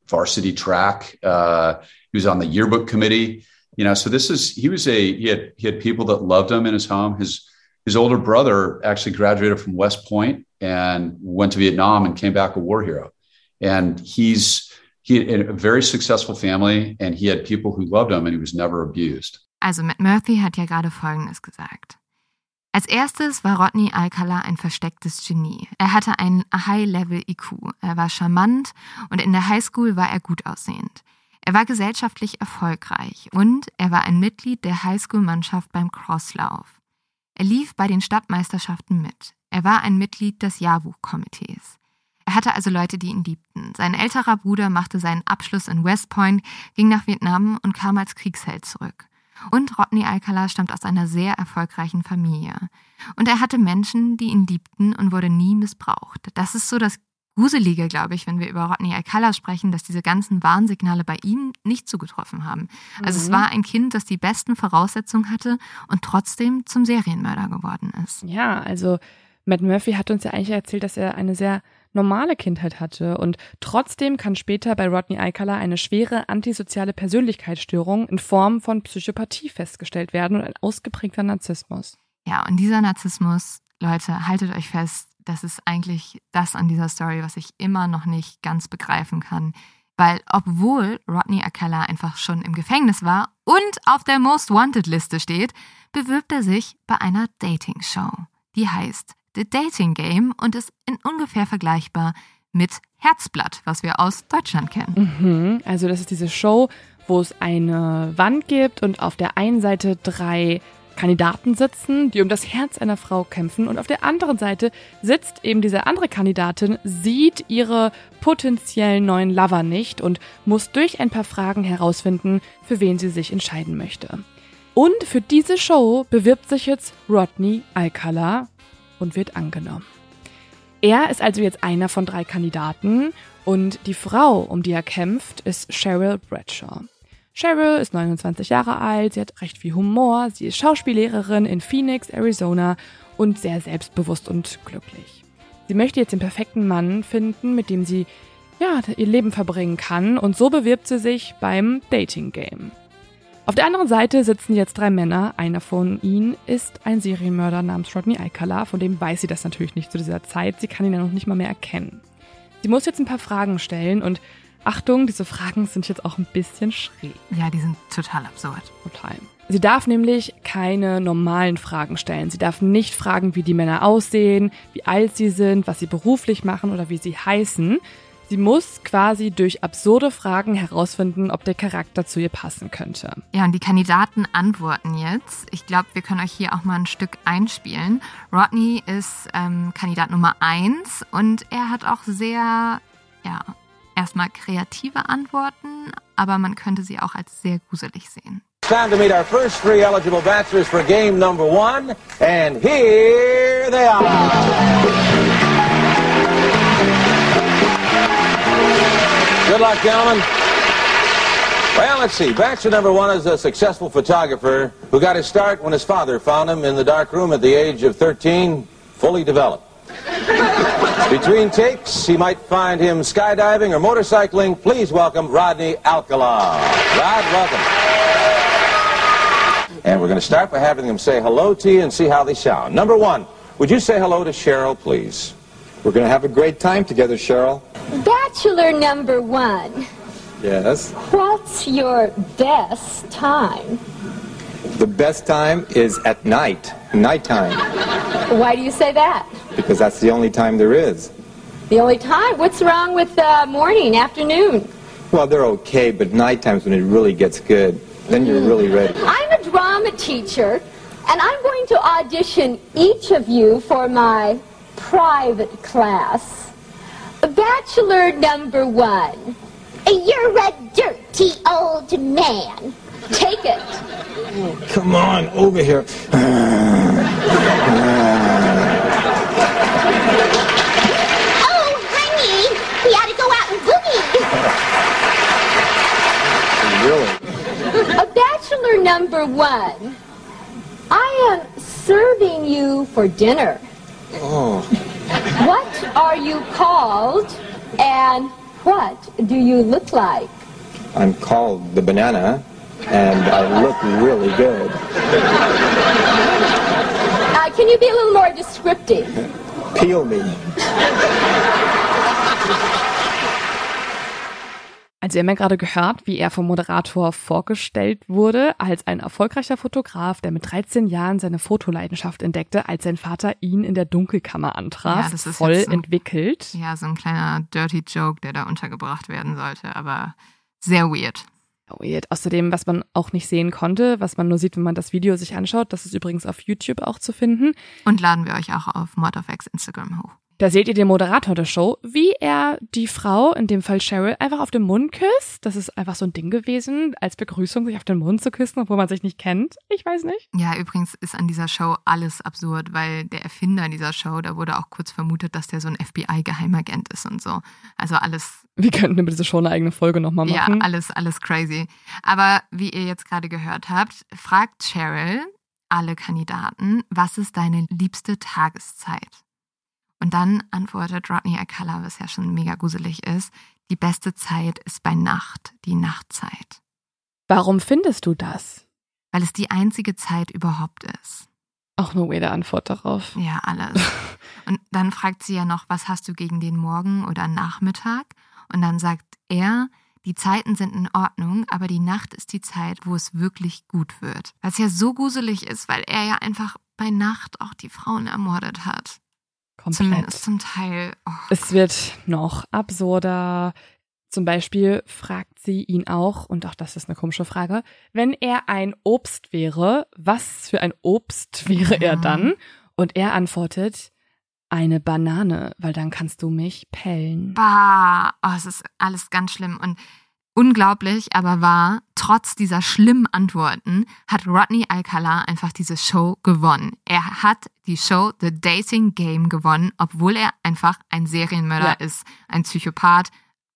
S4: varsity track. Uh, he was on the yearbook committee you know so this is he was a he had he had people that loved him in his home his his older brother actually graduated from west point and went to vietnam and came back a war hero and he's he had a very successful family and he had people who loved him and he was never abused
S2: also matt murphy hat ja gerade folgendes gesagt Als erstes war Rodney Alcala ein verstecktes Genie. Er hatte einen High-Level-IQ. Er war charmant und in der Highschool war er gut aussehend. Er war gesellschaftlich erfolgreich und er war ein Mitglied der Highschool-Mannschaft beim Crosslauf. Er lief bei den Stadtmeisterschaften mit. Er war ein Mitglied des Jahrbuchkomitees. Er hatte also Leute, die ihn liebten. Sein älterer Bruder machte seinen Abschluss in West Point, ging nach Vietnam und kam als Kriegsheld zurück. Und Rodney Alcala stammt aus einer sehr erfolgreichen Familie. Und er hatte Menschen, die ihn liebten und wurde nie missbraucht. Das ist so das Gruselige, glaube ich, wenn wir über Rodney Alcala sprechen, dass diese ganzen Warnsignale bei ihm nicht zugetroffen haben. Also mhm. es war ein Kind, das die besten Voraussetzungen hatte und trotzdem zum Serienmörder geworden ist.
S1: Ja, also Matt Murphy hat uns ja eigentlich erzählt, dass er eine sehr normale Kindheit hatte und trotzdem kann später bei Rodney Alcala eine schwere antisoziale Persönlichkeitsstörung in Form von Psychopathie festgestellt werden und ein ausgeprägter Narzissmus.
S2: Ja, und dieser Narzissmus, Leute, haltet euch fest, das ist eigentlich das an dieser Story, was ich immer noch nicht ganz begreifen kann. Weil obwohl Rodney Akella einfach schon im Gefängnis war und auf der Most Wanted Liste steht, bewirbt er sich bei einer Dating-Show. Die heißt The Dating Game und ist in ungefähr vergleichbar mit Herzblatt, was wir aus Deutschland kennen.
S1: Mhm, also das ist diese Show, wo es eine Wand gibt und auf der einen Seite drei Kandidaten sitzen, die um das Herz einer Frau kämpfen. Und auf der anderen Seite sitzt eben diese andere Kandidatin, sieht ihre potenziellen neuen Lover nicht und muss durch ein paar Fragen herausfinden, für wen sie sich entscheiden möchte. Und für diese Show bewirbt sich jetzt Rodney Alcala und wird angenommen. Er ist also jetzt einer von drei Kandidaten und die Frau, um die er kämpft, ist Cheryl Bradshaw. Cheryl ist 29 Jahre alt, sie hat recht viel Humor, sie ist Schauspiellehrerin in Phoenix, Arizona und sehr selbstbewusst und glücklich. Sie möchte jetzt den perfekten Mann finden, mit dem sie ja, ihr Leben verbringen kann und so bewirbt sie sich beim Dating Game. Auf der anderen Seite sitzen jetzt drei Männer. Einer von ihnen ist ein Serienmörder namens Rodney Alcala. Von dem weiß sie das natürlich nicht zu dieser Zeit. Sie kann ihn ja noch nicht mal mehr erkennen. Sie muss jetzt ein paar Fragen stellen und Achtung, diese Fragen sind jetzt auch ein bisschen schräg.
S2: Ja, die sind total absurd.
S1: Total. Sie darf nämlich keine normalen Fragen stellen. Sie darf nicht fragen, wie die Männer aussehen, wie alt sie sind, was sie beruflich machen oder wie sie heißen. Sie muss quasi durch absurde Fragen herausfinden, ob der Charakter zu ihr passen könnte.
S2: Ja, und die Kandidaten antworten jetzt. Ich glaube, wir können euch hier auch mal ein Stück einspielen. Rodney ist ähm, Kandidat Nummer eins und er hat auch sehr, ja, erstmal kreative Antworten, aber man könnte sie auch als sehr gruselig sehen.
S5: Time to meet our first three eligible bachelors for game number one, and here they are. Good luck, gentlemen. Well, let's see. Bachelor number one is a successful photographer who got his start when his father found him in the dark room at the age of 13, fully developed. Between takes, he might find him skydiving or motorcycling. Please welcome Rodney Alcala. Rod, welcome. And we're going to start by having them say hello to you and see how they sound. Number one, would you say hello to Cheryl, please?
S6: We're going to have a great time together, Cheryl.
S7: Bachelor number one,
S6: Yes.
S7: what's your best time?
S6: The best time is at night, nighttime,
S7: Why do you say that?
S6: because that's the only time there is.
S7: The only time? What's wrong with uh, morning, afternoon?
S6: Well, they're okay, but nighttime's when it really gets good. Then you're really ready.
S7: I'm a drama teacher, and I'm going to audition each of you for my private class. Bachelor number one. You're a dirty old man. Take it.
S6: Come on, over here.
S7: Oh, honey, we ought to go out and boogie.
S6: really?
S7: A bachelor number one. I am serving you for dinner.
S6: Oh,
S7: What are you called and what do you look like?
S6: I'm called the banana, and I look really good.
S7: Uh, can you be a little more descriptive?
S6: Peel me.
S1: Also wir haben ja gerade gehört, wie er vom Moderator vorgestellt wurde als ein erfolgreicher Fotograf, der mit 13 Jahren seine Fotoleidenschaft entdeckte, als sein Vater ihn in der Dunkelkammer antraf,
S2: Ja, das ist
S1: voll
S2: jetzt so-
S1: entwickelt.
S2: Ja, so ein kleiner Dirty Joke, der da untergebracht werden sollte, aber sehr weird.
S1: Außerdem, was man auch nicht sehen konnte, was man nur sieht, wenn man das Video sich anschaut, das ist übrigens auf YouTube auch zu finden.
S2: Und laden wir euch auch auf Mod of X Instagram hoch.
S1: Da seht ihr den Moderator der Show, wie er die Frau, in dem Fall Cheryl, einfach auf den Mund küsst. Das ist einfach so ein Ding gewesen, als Begrüßung sich auf den Mund zu küssen, obwohl man sich nicht kennt. Ich weiß nicht.
S2: Ja, übrigens ist an dieser Show alles absurd, weil der Erfinder dieser Show, da wurde auch kurz vermutet, dass der so ein FBI-Geheimagent ist und so. Also alles,
S1: Wir könnten über diese Show eine eigene Folge nochmal
S2: ja,
S1: machen.
S2: alles, alles crazy. Aber wie ihr jetzt gerade gehört habt, fragt Cheryl alle Kandidaten, was ist deine liebste Tageszeit? Und dann antwortet Rodney Alcala, was ja schon mega gruselig ist, die beste Zeit ist bei Nacht, die Nachtzeit.
S1: Warum findest du das?
S2: Weil es die einzige Zeit überhaupt ist.
S1: Auch eine weirde Antwort darauf.
S2: Ja, alles. Und dann fragt sie ja noch, was hast du gegen den Morgen oder Nachmittag? Und dann sagt er, die Zeiten sind in Ordnung, aber die Nacht ist die Zeit, wo es wirklich gut wird. Was ja so gruselig ist, weil er ja einfach bei Nacht auch die Frauen ermordet hat.
S1: Komplett.
S2: Zumindest zum Teil. Oh.
S1: Es wird noch absurder. Zum Beispiel fragt sie ihn auch, und auch das ist eine komische Frage, wenn er ein Obst wäre, was für ein Obst wäre er
S2: Mhm.
S1: dann? Und er antwortet, eine Banane, weil dann kannst du mich pellen.
S2: Bah, oh, es ist alles ganz schlimm und unglaublich, aber wahr. Trotz dieser schlimmen Antworten hat Rodney Alcala einfach diese Show gewonnen. Er hat die Show The Dating Game gewonnen, obwohl er einfach ein Serienmörder
S1: Ja.
S2: ist, ein Psychopath,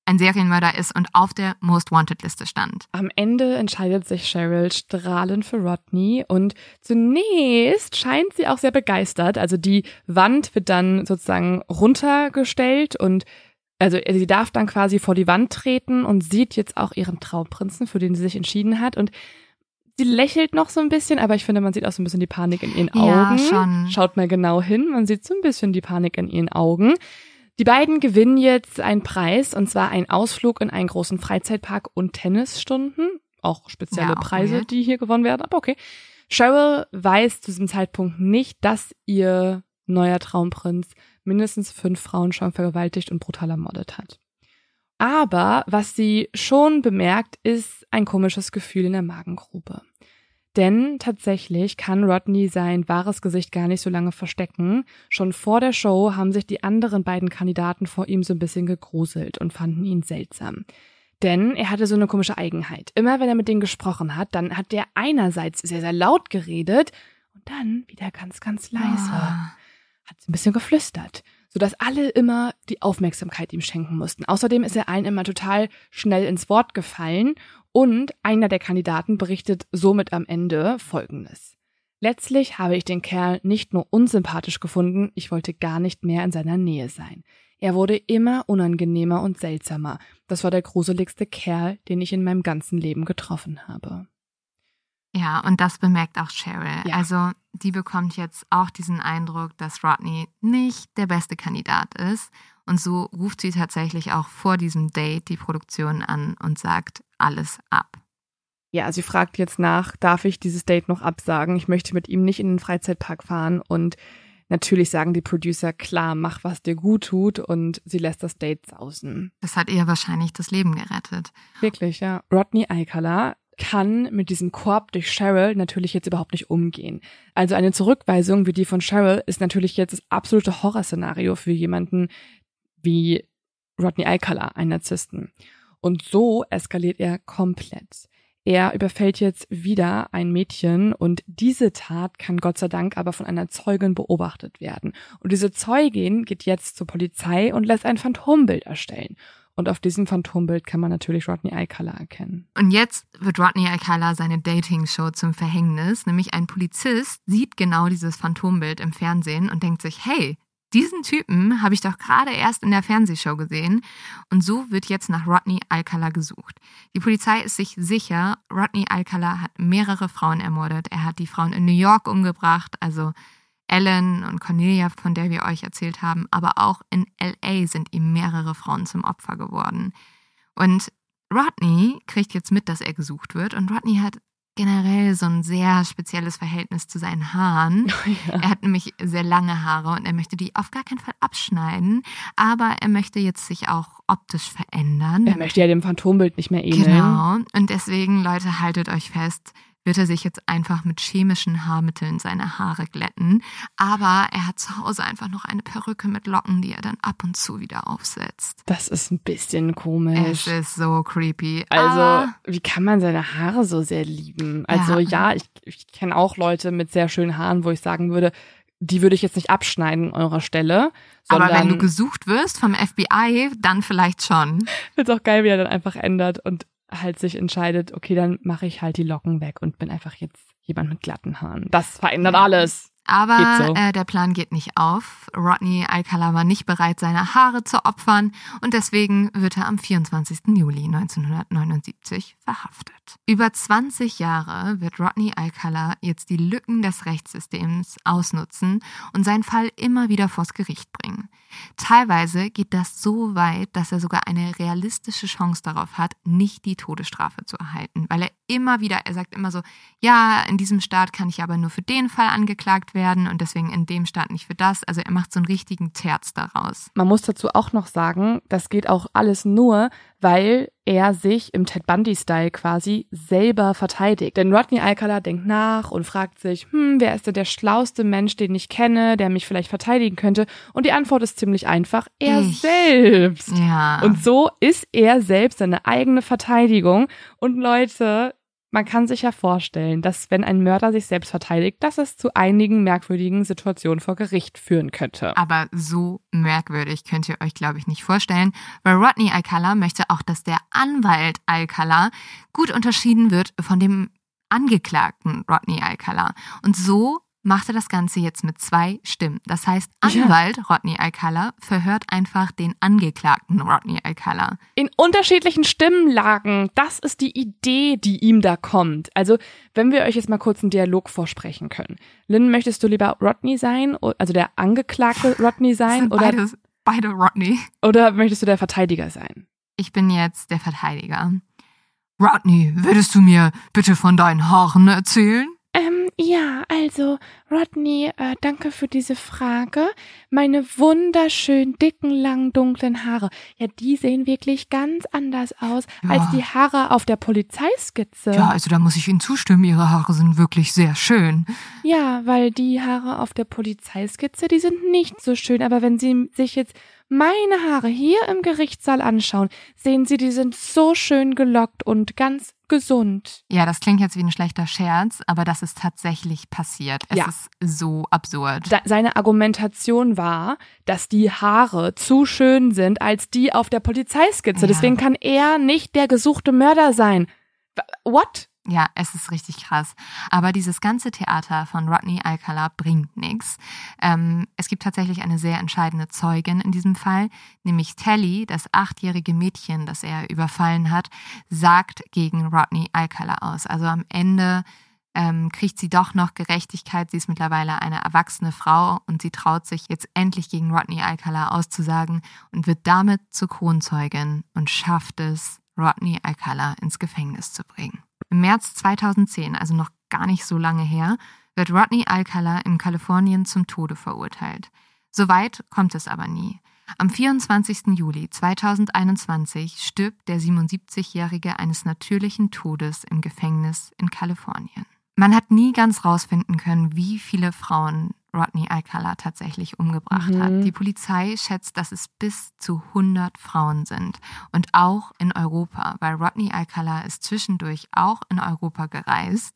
S2: ein Serienmörder ist und auf der Most Wanted Liste stand.
S1: Am Ende entscheidet sich Cheryl strahlend für Rodney und zunächst scheint sie auch sehr begeistert. Also die Wand wird dann sozusagen runtergestellt und also sie darf dann quasi vor die Wand treten und sieht jetzt auch ihren Traumprinzen, für den sie sich entschieden hat. Und Sie lächelt noch so ein bisschen, aber ich finde, man sieht auch so ein bisschen die Panik in ihren Augen.
S2: Ja, schon.
S1: Schaut mal genau hin, man sieht so ein bisschen die Panik in ihren Augen. Die beiden gewinnen jetzt einen Preis, und zwar einen Ausflug in einen großen Freizeitpark und Tennisstunden. Auch spezielle
S2: Ja, auch
S1: Preise,
S2: weird.
S1: die hier gewonnen werden, aber okay. Cheryl weiß zu diesem Zeitpunkt nicht, dass ihr neuer Traumprinz mindestens fünf Frauen schon vergewaltigt und brutal ermordet hat. Aber was sie schon bemerkt, ist ein komisches Gefühl in der Magengrube. Denn tatsächlich kann Rodney sein wahres Gesicht gar nicht so lange verstecken. Schon vor der Show haben sich die anderen beiden Kandidaten vor ihm so ein bisschen gegruselt und fanden ihn seltsam. Denn er hatte so eine komische Eigenheit. Immer wenn er mit denen gesprochen hat, dann hat der einerseits sehr, sehr laut geredet und dann wieder ganz, ganz leise
S2: Ah.
S1: Hat ein bisschen geflüstert, sodass alle immer die Aufmerksamkeit ihm schenken mussten. Außerdem ist er allen immer total schnell ins Wort gefallen und einer der Kandidaten berichtet somit am Ende Folgendes. Letztlich habe ich den Kerl nicht nur unsympathisch gefunden, ich wollte gar nicht mehr in seiner Nähe sein. Er wurde immer unangenehmer und seltsamer. Das war der gruseligste Kerl, den ich in meinem ganzen Leben getroffen habe.
S2: Ja, und das bemerkt auch Cheryl.
S1: Ja.
S2: Also die bekommt jetzt auch diesen Eindruck, dass Rodney nicht der beste Kandidat ist. Und so ruft sie tatsächlich auch vor diesem Date die Produktion an und sagt alles ab.
S1: Ja, sie fragt jetzt nach, darf ich dieses Date noch absagen? Ich möchte mit ihm nicht in den Freizeitpark fahren. Und natürlich sagen die Producer, klar, mach, was dir gut tut. Und sie lässt das Date sausen.
S2: Das hat ihr wahrscheinlich das Leben gerettet.
S1: Wirklich, ja. Rodney Alcala kann mit diesem Korb durch Cheryl natürlich jetzt überhaupt nicht umgehen. Also eine Zurückweisung wie die von Cheryl ist natürlich jetzt das absolute Horrorszenario für jemanden wie Rodney Alcala, einen Narzissten. Und so eskaliert er komplett. Er überfällt jetzt wieder ein Mädchen und diese Tat kann Gott sei Dank aber von einer Zeugin beobachtet werden. Und diese Zeugin geht jetzt zur Polizei und lässt ein Phantombild erstellen. Und auf diesem Phantombild kann man natürlich Rodney Alcala erkennen.
S2: Und jetzt wird Rodney Alcala seine Dating-Show zum Verhängnis. Nämlich ein Polizist sieht genau dieses Phantombild im Fernsehen und denkt sich, hey, diesen Typen habe ich doch gerade erst in der Fernsehshow gesehen. Und so wird jetzt nach Rodney Alcala gesucht. Die Polizei ist sich sicher, Rodney Alcala hat mehrere Frauen ermordet. Er hat die Frauen in New York umgebracht, also Ellen und Cornelia, von der wir euch erzählt haben, aber auch in LA sind ihm mehrere Frauen zum Opfer geworden. Und Rodney kriegt jetzt mit, dass er gesucht wird und Rodney hat generell so ein sehr spezielles Verhältnis zu seinen Haaren. Er hat nämlich sehr lange Haare und er möchte die auf gar keinen Fall abschneiden, aber er möchte jetzt sich auch optisch verändern.
S1: Er möchte ja dem Phantombild nicht mehr ähneln.
S2: Genau. Und deswegen, Leute, haltet euch fest, wird er sich jetzt einfach mit chemischen Haarmitteln seine Haare glätten. Aber er hat zu Hause einfach noch eine Perücke mit Locken, die er dann ab und zu wieder aufsetzt.
S1: Das ist ein bisschen
S2: Es
S1: komisch.
S2: ist so creepy.
S1: Also,
S2: Aber
S1: wie kann man seine Haare so sehr lieben? Also,
S2: Ja.
S1: ja, ich, ich kenne auch Leute mit sehr schönen Haaren, wo ich sagen würde, die würde ich jetzt nicht abschneiden an eurer Stelle.
S2: Aber wenn du gesucht wirst vom FBI, dann vielleicht schon.
S1: es auch geil, wie er dann einfach ändert und halt sich entscheidet, okay, dann mache ich halt die Locken weg und bin einfach jetzt jemand mit glatten Haaren. Das verändert alles.
S2: Aber
S1: so.
S2: äh, der Plan geht nicht auf. Rodney Alcala war nicht bereit, seine Haare zu opfern und deswegen wird er am 24. Juli 1979 verhaftet. Über 20 Jahre wird Rodney Alcala jetzt die Lücken des Rechtssystems ausnutzen und seinen Fall immer wieder vors Gericht bringen. Teilweise geht das so weit, dass er sogar eine realistische Chance darauf hat, nicht die Todesstrafe zu erhalten, weil er immer wieder, er sagt immer so, ja, in diesem Staat kann ich aber nur für den Fall angeklagt werden und deswegen in dem Staat nicht für das. Also er macht so einen richtigen Terz daraus.
S1: Man muss dazu auch noch sagen, das geht auch alles nur, weil er sich im Ted Bundy-Style quasi selber verteidigt. Denn Rodney Alcala denkt nach und fragt sich, hm, wer ist denn der schlauste Mensch, den ich kenne, der mich vielleicht verteidigen könnte? Und die Antwort ist ziemlich einfach, er
S2: Ich.
S1: selbst.
S2: Ja.
S1: Und so ist er selbst seine eigene Verteidigung. Und Leute, man kann sich ja vorstellen, dass wenn ein Mörder sich selbst verteidigt, dass es zu einigen merkwürdigen Situationen vor Gericht führen könnte.
S2: aber so merkwürdig könnt ihr euch, glaube ich, nicht vorstellen, weil Rodney Alcala möchte auch, dass der Anwalt Alcala gut unterschieden wird von dem Angeklagten Rodney Alcala. Und so macht er das Ganze jetzt mit zwei Stimmen. Das heißt, Anwalt ja. Rodney Alcala verhört einfach den Angeklagten Rodney Alcala.
S1: In unterschiedlichen Stimmenlagen. Das ist die Idee, die ihm da kommt. Also, wenn wir euch jetzt mal kurz einen Dialog vorsprechen können. Lynn, möchtest du lieber Rodney sein, also der Angeklagte Rodney sein?
S2: oder beides, beide Rodney.
S1: Oder möchtest du der Verteidiger sein?
S2: Ich bin jetzt der Verteidiger. Rodney, würdest du mir bitte von deinen Haaren erzählen?
S8: Ähm, ja, also, Rodney, äh, danke für diese Frage. Meine wunderschön dicken, langen, dunklen Haare, ja, die sehen wirklich ganz anders aus ja. als die Haare auf der Polizeiskizze.
S2: Ja, also da muss ich Ihnen zustimmen, Ihre Haare sind wirklich sehr schön.
S8: Ja, weil die Haare auf der Polizeiskizze, die sind nicht so schön, aber wenn Sie sich jetzt meine Haare hier im Gerichtssaal anschauen, sehen Sie, die sind so schön gelockt und ganz gesund.
S2: Ja, das klingt jetzt wie ein schlechter Scherz, aber das ist tatsächlich passiert. Es ja. ist so absurd.
S1: Da, seine Argumentation war, dass die Haare zu schön sind als die auf der Polizeiskizze. Ja. Deswegen kann er nicht der gesuchte Mörder sein. What?
S2: Ja, es ist richtig krass. Aber dieses ganze Theater von Rodney Alcala bringt nichts. Ähm, es gibt tatsächlich eine sehr entscheidende Zeugin in diesem Fall, nämlich Telly, das achtjährige Mädchen, das er überfallen hat, sagt gegen Rodney Alcala aus. Also am Ende ähm, kriegt sie doch noch Gerechtigkeit. Sie ist mittlerweile eine erwachsene Frau und sie traut sich jetzt endlich gegen Rodney Alcala auszusagen und wird damit zur Kronzeugin und schafft es, Rodney Alcala ins Gefängnis zu bringen. Im März 2010, also noch gar nicht so lange her, wird Rodney Alcala in Kalifornien zum Tode verurteilt. Soweit kommt es aber nie. Am 24. Juli 2021 stirbt der 77-Jährige eines natürlichen Todes im Gefängnis in Kalifornien. Man hat nie ganz rausfinden können, wie viele Frauen Rodney Alcala tatsächlich umgebracht mhm. hat. Die Polizei schätzt, dass es bis zu 100 Frauen sind. Und auch in Europa, weil Rodney Alcala ist zwischendurch auch in Europa gereist.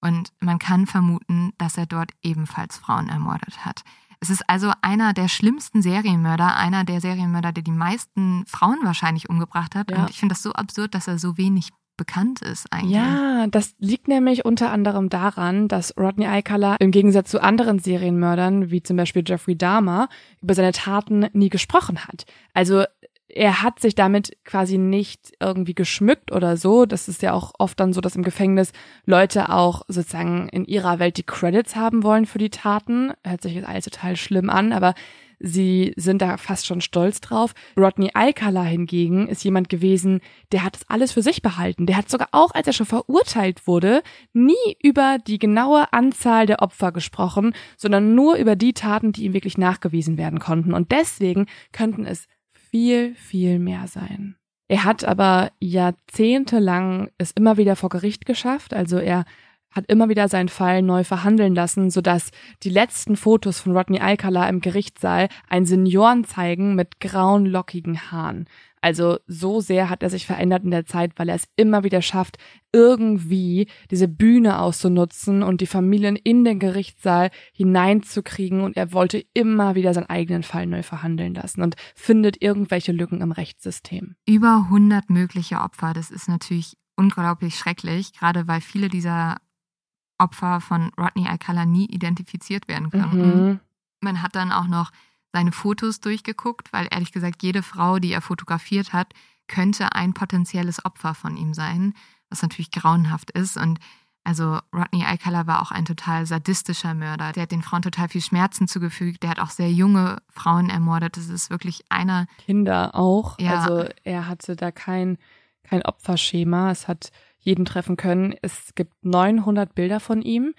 S2: Und man kann vermuten, dass er dort ebenfalls Frauen ermordet hat. Es ist also einer der schlimmsten Serienmörder, einer der Serienmörder, der die meisten Frauen wahrscheinlich umgebracht hat. Ja. Und ich finde das so absurd, dass er so wenig bekannt ist eigentlich.
S1: Ja, das liegt nämlich unter anderem daran, dass Rodney Alcala im Gegensatz zu anderen Serienmördern, wie zum Beispiel Jeffrey Dahmer, über seine Taten nie gesprochen hat. Also er hat sich damit quasi nicht irgendwie geschmückt oder so. Das ist ja auch oft dann so, dass im Gefängnis Leute auch sozusagen in ihrer Welt die Credits haben wollen für die Taten. Hört sich jetzt alles total schlimm an, aber Sie sind da fast schon stolz drauf. Rodney Alcala hingegen ist jemand gewesen, der hat das alles für sich behalten. Der hat sogar auch, als er schon verurteilt wurde, nie über die genaue Anzahl der Opfer gesprochen, sondern nur über die Taten, die ihm wirklich nachgewiesen werden konnten. Und deswegen könnten es viel, viel mehr sein. Er hat aber jahrzehntelang es immer wieder vor Gericht geschafft. Also er hat immer wieder seinen Fall neu verhandeln lassen, sodass die letzten Fotos von Rodney Alcala im Gerichtssaal einen Senioren zeigen mit grauen, lockigen Haaren. Also so sehr hat er sich verändert in der Zeit, weil er es immer wieder schafft, irgendwie diese Bühne auszunutzen und die Familien in den Gerichtssaal hineinzukriegen und er wollte immer wieder seinen eigenen Fall neu verhandeln lassen und findet irgendwelche Lücken im Rechtssystem.
S2: Über 100 mögliche Opfer, das ist natürlich unglaublich schrecklich, gerade weil viele dieser Opfer von Rodney Alcala nie identifiziert werden konnten. Mhm. Man hat dann auch noch seine Fotos durchgeguckt, weil ehrlich gesagt jede Frau, die er fotografiert hat, könnte ein potenzielles Opfer von ihm sein, was natürlich grauenhaft ist. Und also Rodney Alcala war auch ein total sadistischer Mörder. Der hat den Frauen total viel Schmerzen zugefügt. Der hat auch sehr junge Frauen ermordet. Das ist wirklich einer.
S1: Kinder auch. Ja. Also er hatte da kein, kein Opferschema. Es hat jeden treffen können. Es gibt 900 Bilder von ihm.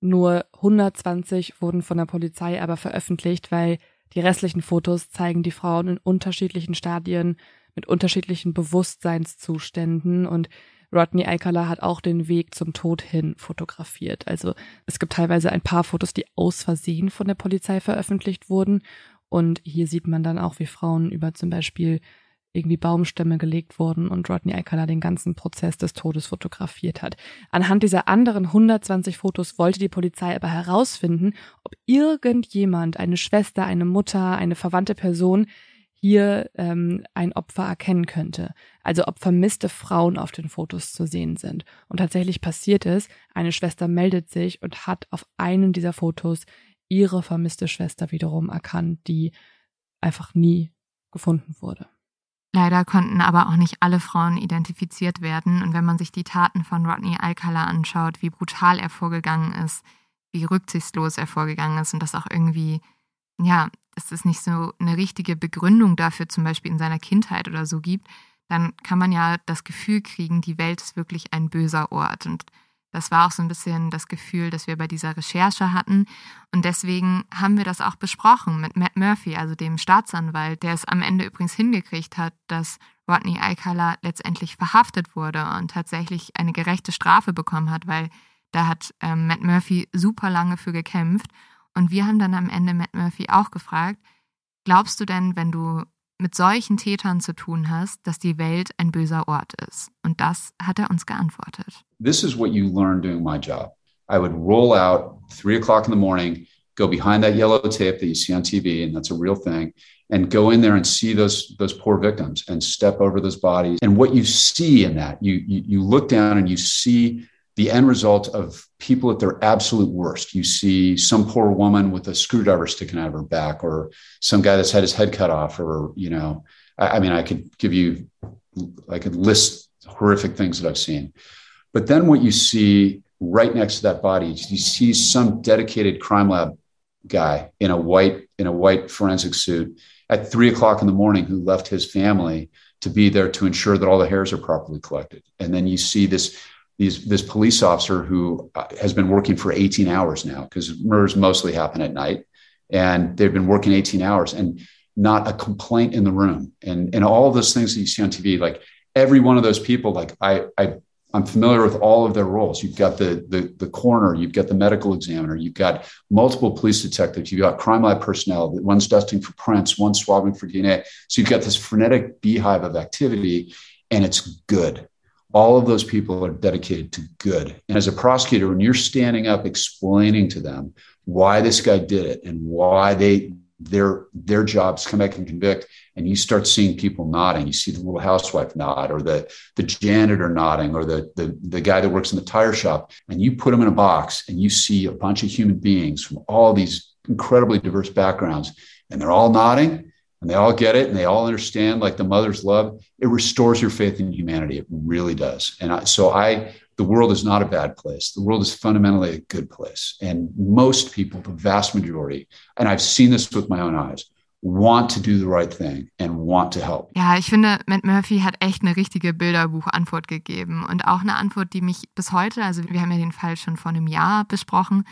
S1: Nur 120 wurden von der Polizei aber veröffentlicht, weil die restlichen Fotos zeigen die Frauen in unterschiedlichen Stadien mit unterschiedlichen Bewusstseinszuständen und Rodney Alcala hat auch den Weg zum Tod hin fotografiert. Also es gibt teilweise ein paar Fotos, die aus Versehen von der Polizei veröffentlicht wurden. Und hier sieht man dann auch, wie Frauen über zum Beispiel irgendwie Baumstämme gelegt wurden und Rodney Alcala den ganzen Prozess des Todes fotografiert hat. Anhand dieser anderen 120 Fotos wollte die Polizei aber herausfinden, ob irgendjemand, eine Schwester, eine Mutter, eine verwandte Person hier ähm, ein Opfer erkennen könnte. Also ob vermisste Frauen auf den Fotos zu sehen sind. Und tatsächlich passiert es, eine Schwester meldet sich und hat auf einem dieser Fotos ihre vermisste Schwester wiederum erkannt, die einfach nie gefunden wurde.
S2: Leider konnten aber auch nicht alle Frauen identifiziert werden. Und wenn man sich die Taten von Rodney Alcala anschaut, wie brutal er vorgegangen ist, wie rücksichtslos er vorgegangen ist und das auch irgendwie, ja, es nicht so eine richtige Begründung dafür zum Beispiel in seiner Kindheit oder so gibt, dann kann man ja das Gefühl kriegen, die Welt ist wirklich ein böser Ort. Und das war auch so ein bisschen das Gefühl, das wir bei dieser Recherche hatten. Und deswegen haben wir das auch besprochen mit Matt Murphy, also dem Staatsanwalt, der es am Ende übrigens hingekriegt hat, dass Rodney Alcala letztendlich verhaftet wurde und tatsächlich eine gerechte Strafe bekommen hat, weil da hat ähm, Matt Murphy super lange für gekämpft. Und wir haben dann am Ende Matt Murphy auch gefragt, glaubst du denn, wenn du mit solchen Tätern zu tun hast, dass die Welt ein böser Ort ist. Und das hat er uns geantwortet.
S4: This is what you learn doing my job. I would roll out three o'clock in the morning, go behind that yellow tape that you see on TV, and that's a real thing, and go in there and see those those poor victims and step over those bodies. And what you see in that, you you, you look down and you see the end result of people at their absolute worst. You see some poor woman with a screwdriver sticking out of her back, or some guy that's had his head cut off, or, you know, I, I mean, I could give you, I could list horrific things that I've seen. But then what you see right next to that body, you see some dedicated crime lab guy in a white, in a white forensic suit at three o'clock in the morning who left his family to be there to ensure that all the hairs are properly collected. And then you see this these, this police officer who uh, has been working for 18 hours now because murders mostly happen at night. And they've been working 18 hours and not a complaint in the room. And and all those things that you see on tv like every one of those people like i i i'm familiar with all of their roles. You've got the the, the coroner you've got the medical examiner you've got multiple police detectives you've got crime lab personnel one's dusting for prints one's swabbing for dna so you've got this frenetic beehive of activity and it's good all of those people are dedicated to good. And as a prosecutor, when you're standing up explaining to them why this guy did it and why they their their jobs come back and convict, and you start seeing people nodding, you see the little housewife nod, or the the janitor nodding, or the the, the guy that works in the tire shop, and you put them in a box and you see a bunch of human beings from all these incredibly diverse backgrounds, and they're all nodding and they all get it and they all understand like the mother's love. It restores your faith in humanity. It really does. And I, so i the world is not a bad place. The world is fundamentally a good place. And most people the vast majority and i've seen this with my own eyes want to do the right thing and want to help.
S2: Ja, ich finde, Matt Murphy hat echt eine richtige Bilderbuchantwort gegeben und auch eine Antwort, die mich bis heute, also wir haben ja den Fall schon vor einem Jahr besprochen,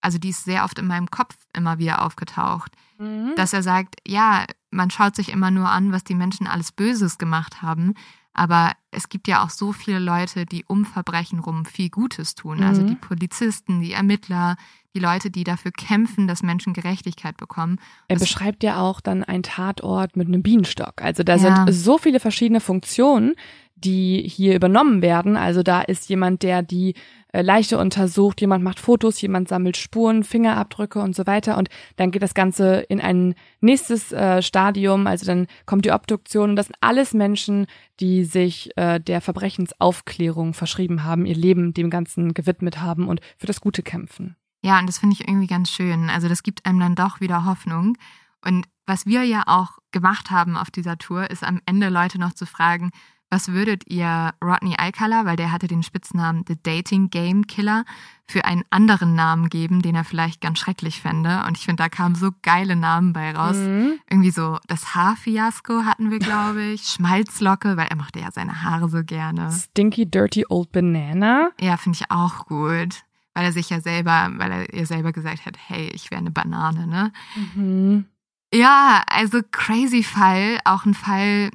S2: also die ist sehr oft in meinem Kopf immer wieder aufgetaucht, mhm. dass er sagt, ja, man schaut sich immer nur an, was die Menschen alles Böses gemacht haben, aber es gibt ja auch so viele Leute, die um Verbrechen rum viel Gutes tun. Also mhm. Also die Polizisten, die Ermittler, die Leute, die dafür kämpfen, dass Menschen Gerechtigkeit bekommen.
S1: Er das beschreibt ja auch dann einen Tatort mit einem Bienenstock. Also da ja. sind so viele verschiedene Funktionen, die hier übernommen werden. Also da ist jemand, der die äh, Leiche untersucht, jemand macht Fotos, jemand sammelt Spuren, Fingerabdrücke und so weiter. Und dann geht das Ganze in ein nächstes äh, Stadium. Also dann kommt die Obduktion. Und das sind alles Menschen, die sich äh, der Verbrechensaufklärung verschrieben haben, ihr Leben dem Ganzen gewidmet haben und für das Gute kämpfen.
S2: Ja, und das finde ich irgendwie ganz schön. Also das gibt einem dann doch wieder Hoffnung. Und was wir ja auch gemacht haben auf dieser Tour, ist am Ende Leute noch zu fragen, was würdet ihr Rodney Alcala, weil der hatte den Spitznamen The Dating Game Killer, für einen anderen Namen geben, den er vielleicht ganz schrecklich fände? Und ich finde, da kamen so geile Namen bei raus. Mhm. Irgendwie so das Haarfiasko hatten wir, glaube ich. Schmalzlocke, weil er mochte ja seine Haare so gerne.
S1: Stinky Dirty Old Banana.
S2: Ja, finde ich auch gut. Weil er sich ja selber, weil er ihr selber gesagt hat, hey, ich wäre eine Banane, ne? Mhm. Ja, also crazy Fall, auch ein Fall,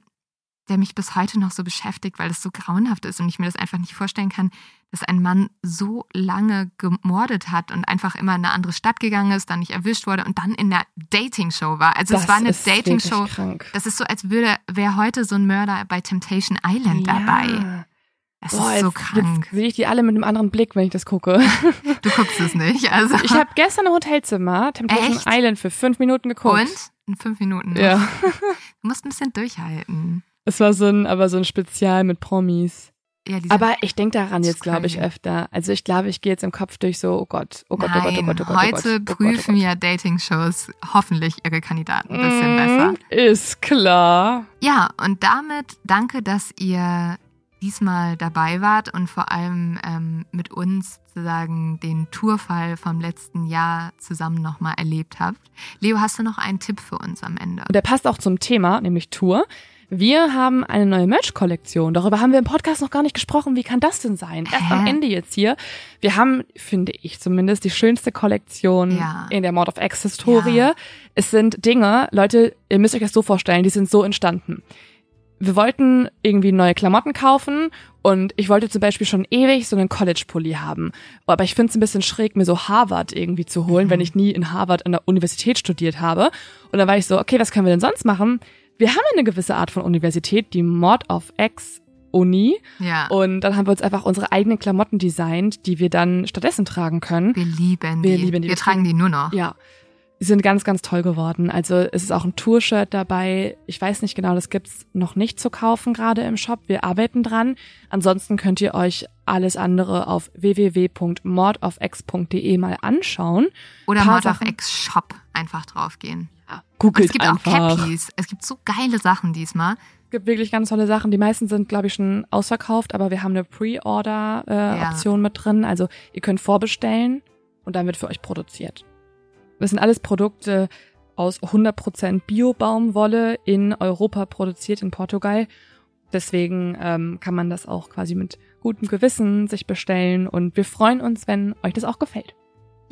S2: der mich bis heute noch so beschäftigt, weil es so grauenhaft ist und ich mir das einfach nicht vorstellen kann, dass ein Mann so lange gemordet hat und einfach immer in eine andere Stadt gegangen ist, dann nicht erwischt wurde und dann in der Dating-Show war. Also das es war eine Dating-Show. Das ist so, als würde wäre heute so ein Mörder bei Temptation Island ja. dabei. Es
S1: Boah,
S2: ist so krank.
S1: Sehe ich die alle mit einem anderen Blick, wenn ich das gucke.
S2: Du guckst es nicht. Also.
S1: Ich habe gestern ein Hotelzimmer, Temptation
S2: Echt?
S1: Island, für fünf Minuten geguckt.
S2: Und? In fünf Minuten.
S1: Ja.
S2: Du musst ein bisschen durchhalten.
S1: Es war so ein, aber so ein Spezial mit Promis.
S2: Ja,
S1: Aber ich denke daran
S2: Das
S1: jetzt, glaube ich, öfter. Also ich glaube, ich gehe jetzt im Kopf durch so, oh Gott, oh Gott, oh
S2: Nein,
S1: Gott, oh Gott, oh Gott, oh Gott.
S2: heute
S1: oh Gott, oh Gott,
S2: prüfen
S1: oh Gott.
S2: ja Dating-Shows hoffentlich ihre Kandidaten ein bisschen
S1: Mm,
S2: besser.
S1: Ist klar.
S2: Ja, und damit danke, dass ihr diesmal dabei wart und vor allem ähm, mit uns sozusagen den Tourfall vom letzten Jahr zusammen nochmal erlebt habt. Leo, hast du noch einen Tipp für uns am Ende?
S1: Und der passt auch zum Thema, nämlich Tour. Wir haben eine neue Merch-Kollektion. Darüber haben wir im Podcast noch gar nicht gesprochen. Wie kann das denn sein? Erst am
S2: Hä?
S1: Ende jetzt hier. Wir haben, finde ich zumindest, die schönste Kollektion
S2: Ja.
S1: in der Mord of X-Historie.
S2: Ja.
S1: Es sind Dinge, Leute, ihr müsst euch das so vorstellen, die sind so entstanden. Wir wollten irgendwie neue Klamotten kaufen und ich wollte zum Beispiel schon ewig so einen College-Pulli haben. Aber ich finde es ein bisschen schräg, mir so Harvard irgendwie zu holen, wenn ich nie in Harvard an der Universität studiert habe. Und dann war ich so, okay, was können wir denn sonst machen? Wir haben eine gewisse Art von Universität, die Mord of X Uni.
S2: Ja,
S1: Und dann haben wir uns einfach unsere eigenen Klamotten designt, die wir dann stattdessen tragen können.
S2: wir lieben
S1: wir
S2: die.
S1: lieben die.
S2: Wir tragen die nur noch.
S1: Ja. Die sind ganz, ganz toll geworden. Also es ist auch ein Tour-Shirt dabei. Ich weiß nicht genau, das gibt's noch nicht zu kaufen gerade im Shop. Wir arbeiten dran. Ansonsten könnt ihr euch alles andere auf www.mordofx.de mal anschauen.
S2: Oder
S1: Paar
S2: Mord of
S1: Sachen.
S2: X Shop einfach draufgehen.
S1: Ja, googelt
S2: es gibt
S1: einfach.
S2: auch Cappies. Es gibt so geile Sachen diesmal.
S1: Es gibt wirklich ganz tolle Sachen. Die meisten sind, glaube ich, schon ausverkauft, aber wir haben eine Pre-Order-Option mit drin. Also ihr könnt vorbestellen und dann wird für euch produziert. Das sind alles Produkte aus 100% Bio-Baumwolle in Europa produziert in Portugal. Deswegen ähm, kann man das auch quasi mit gutem Gewissen sich bestellen und wir freuen uns, wenn euch das auch gefällt.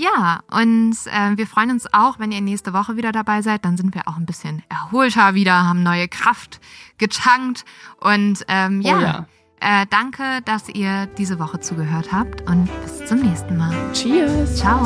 S2: Ja, und äh, wir freuen uns auch, wenn ihr nächste Woche wieder dabei seid. Dann sind wir auch ein bisschen erholter wieder, haben neue Kraft getankt. Und ähm, ja,
S1: Oh ja.
S2: Äh, danke, dass ihr diese Woche zugehört habt und bis zum nächsten Mal.
S1: Cheers!
S2: Ciao.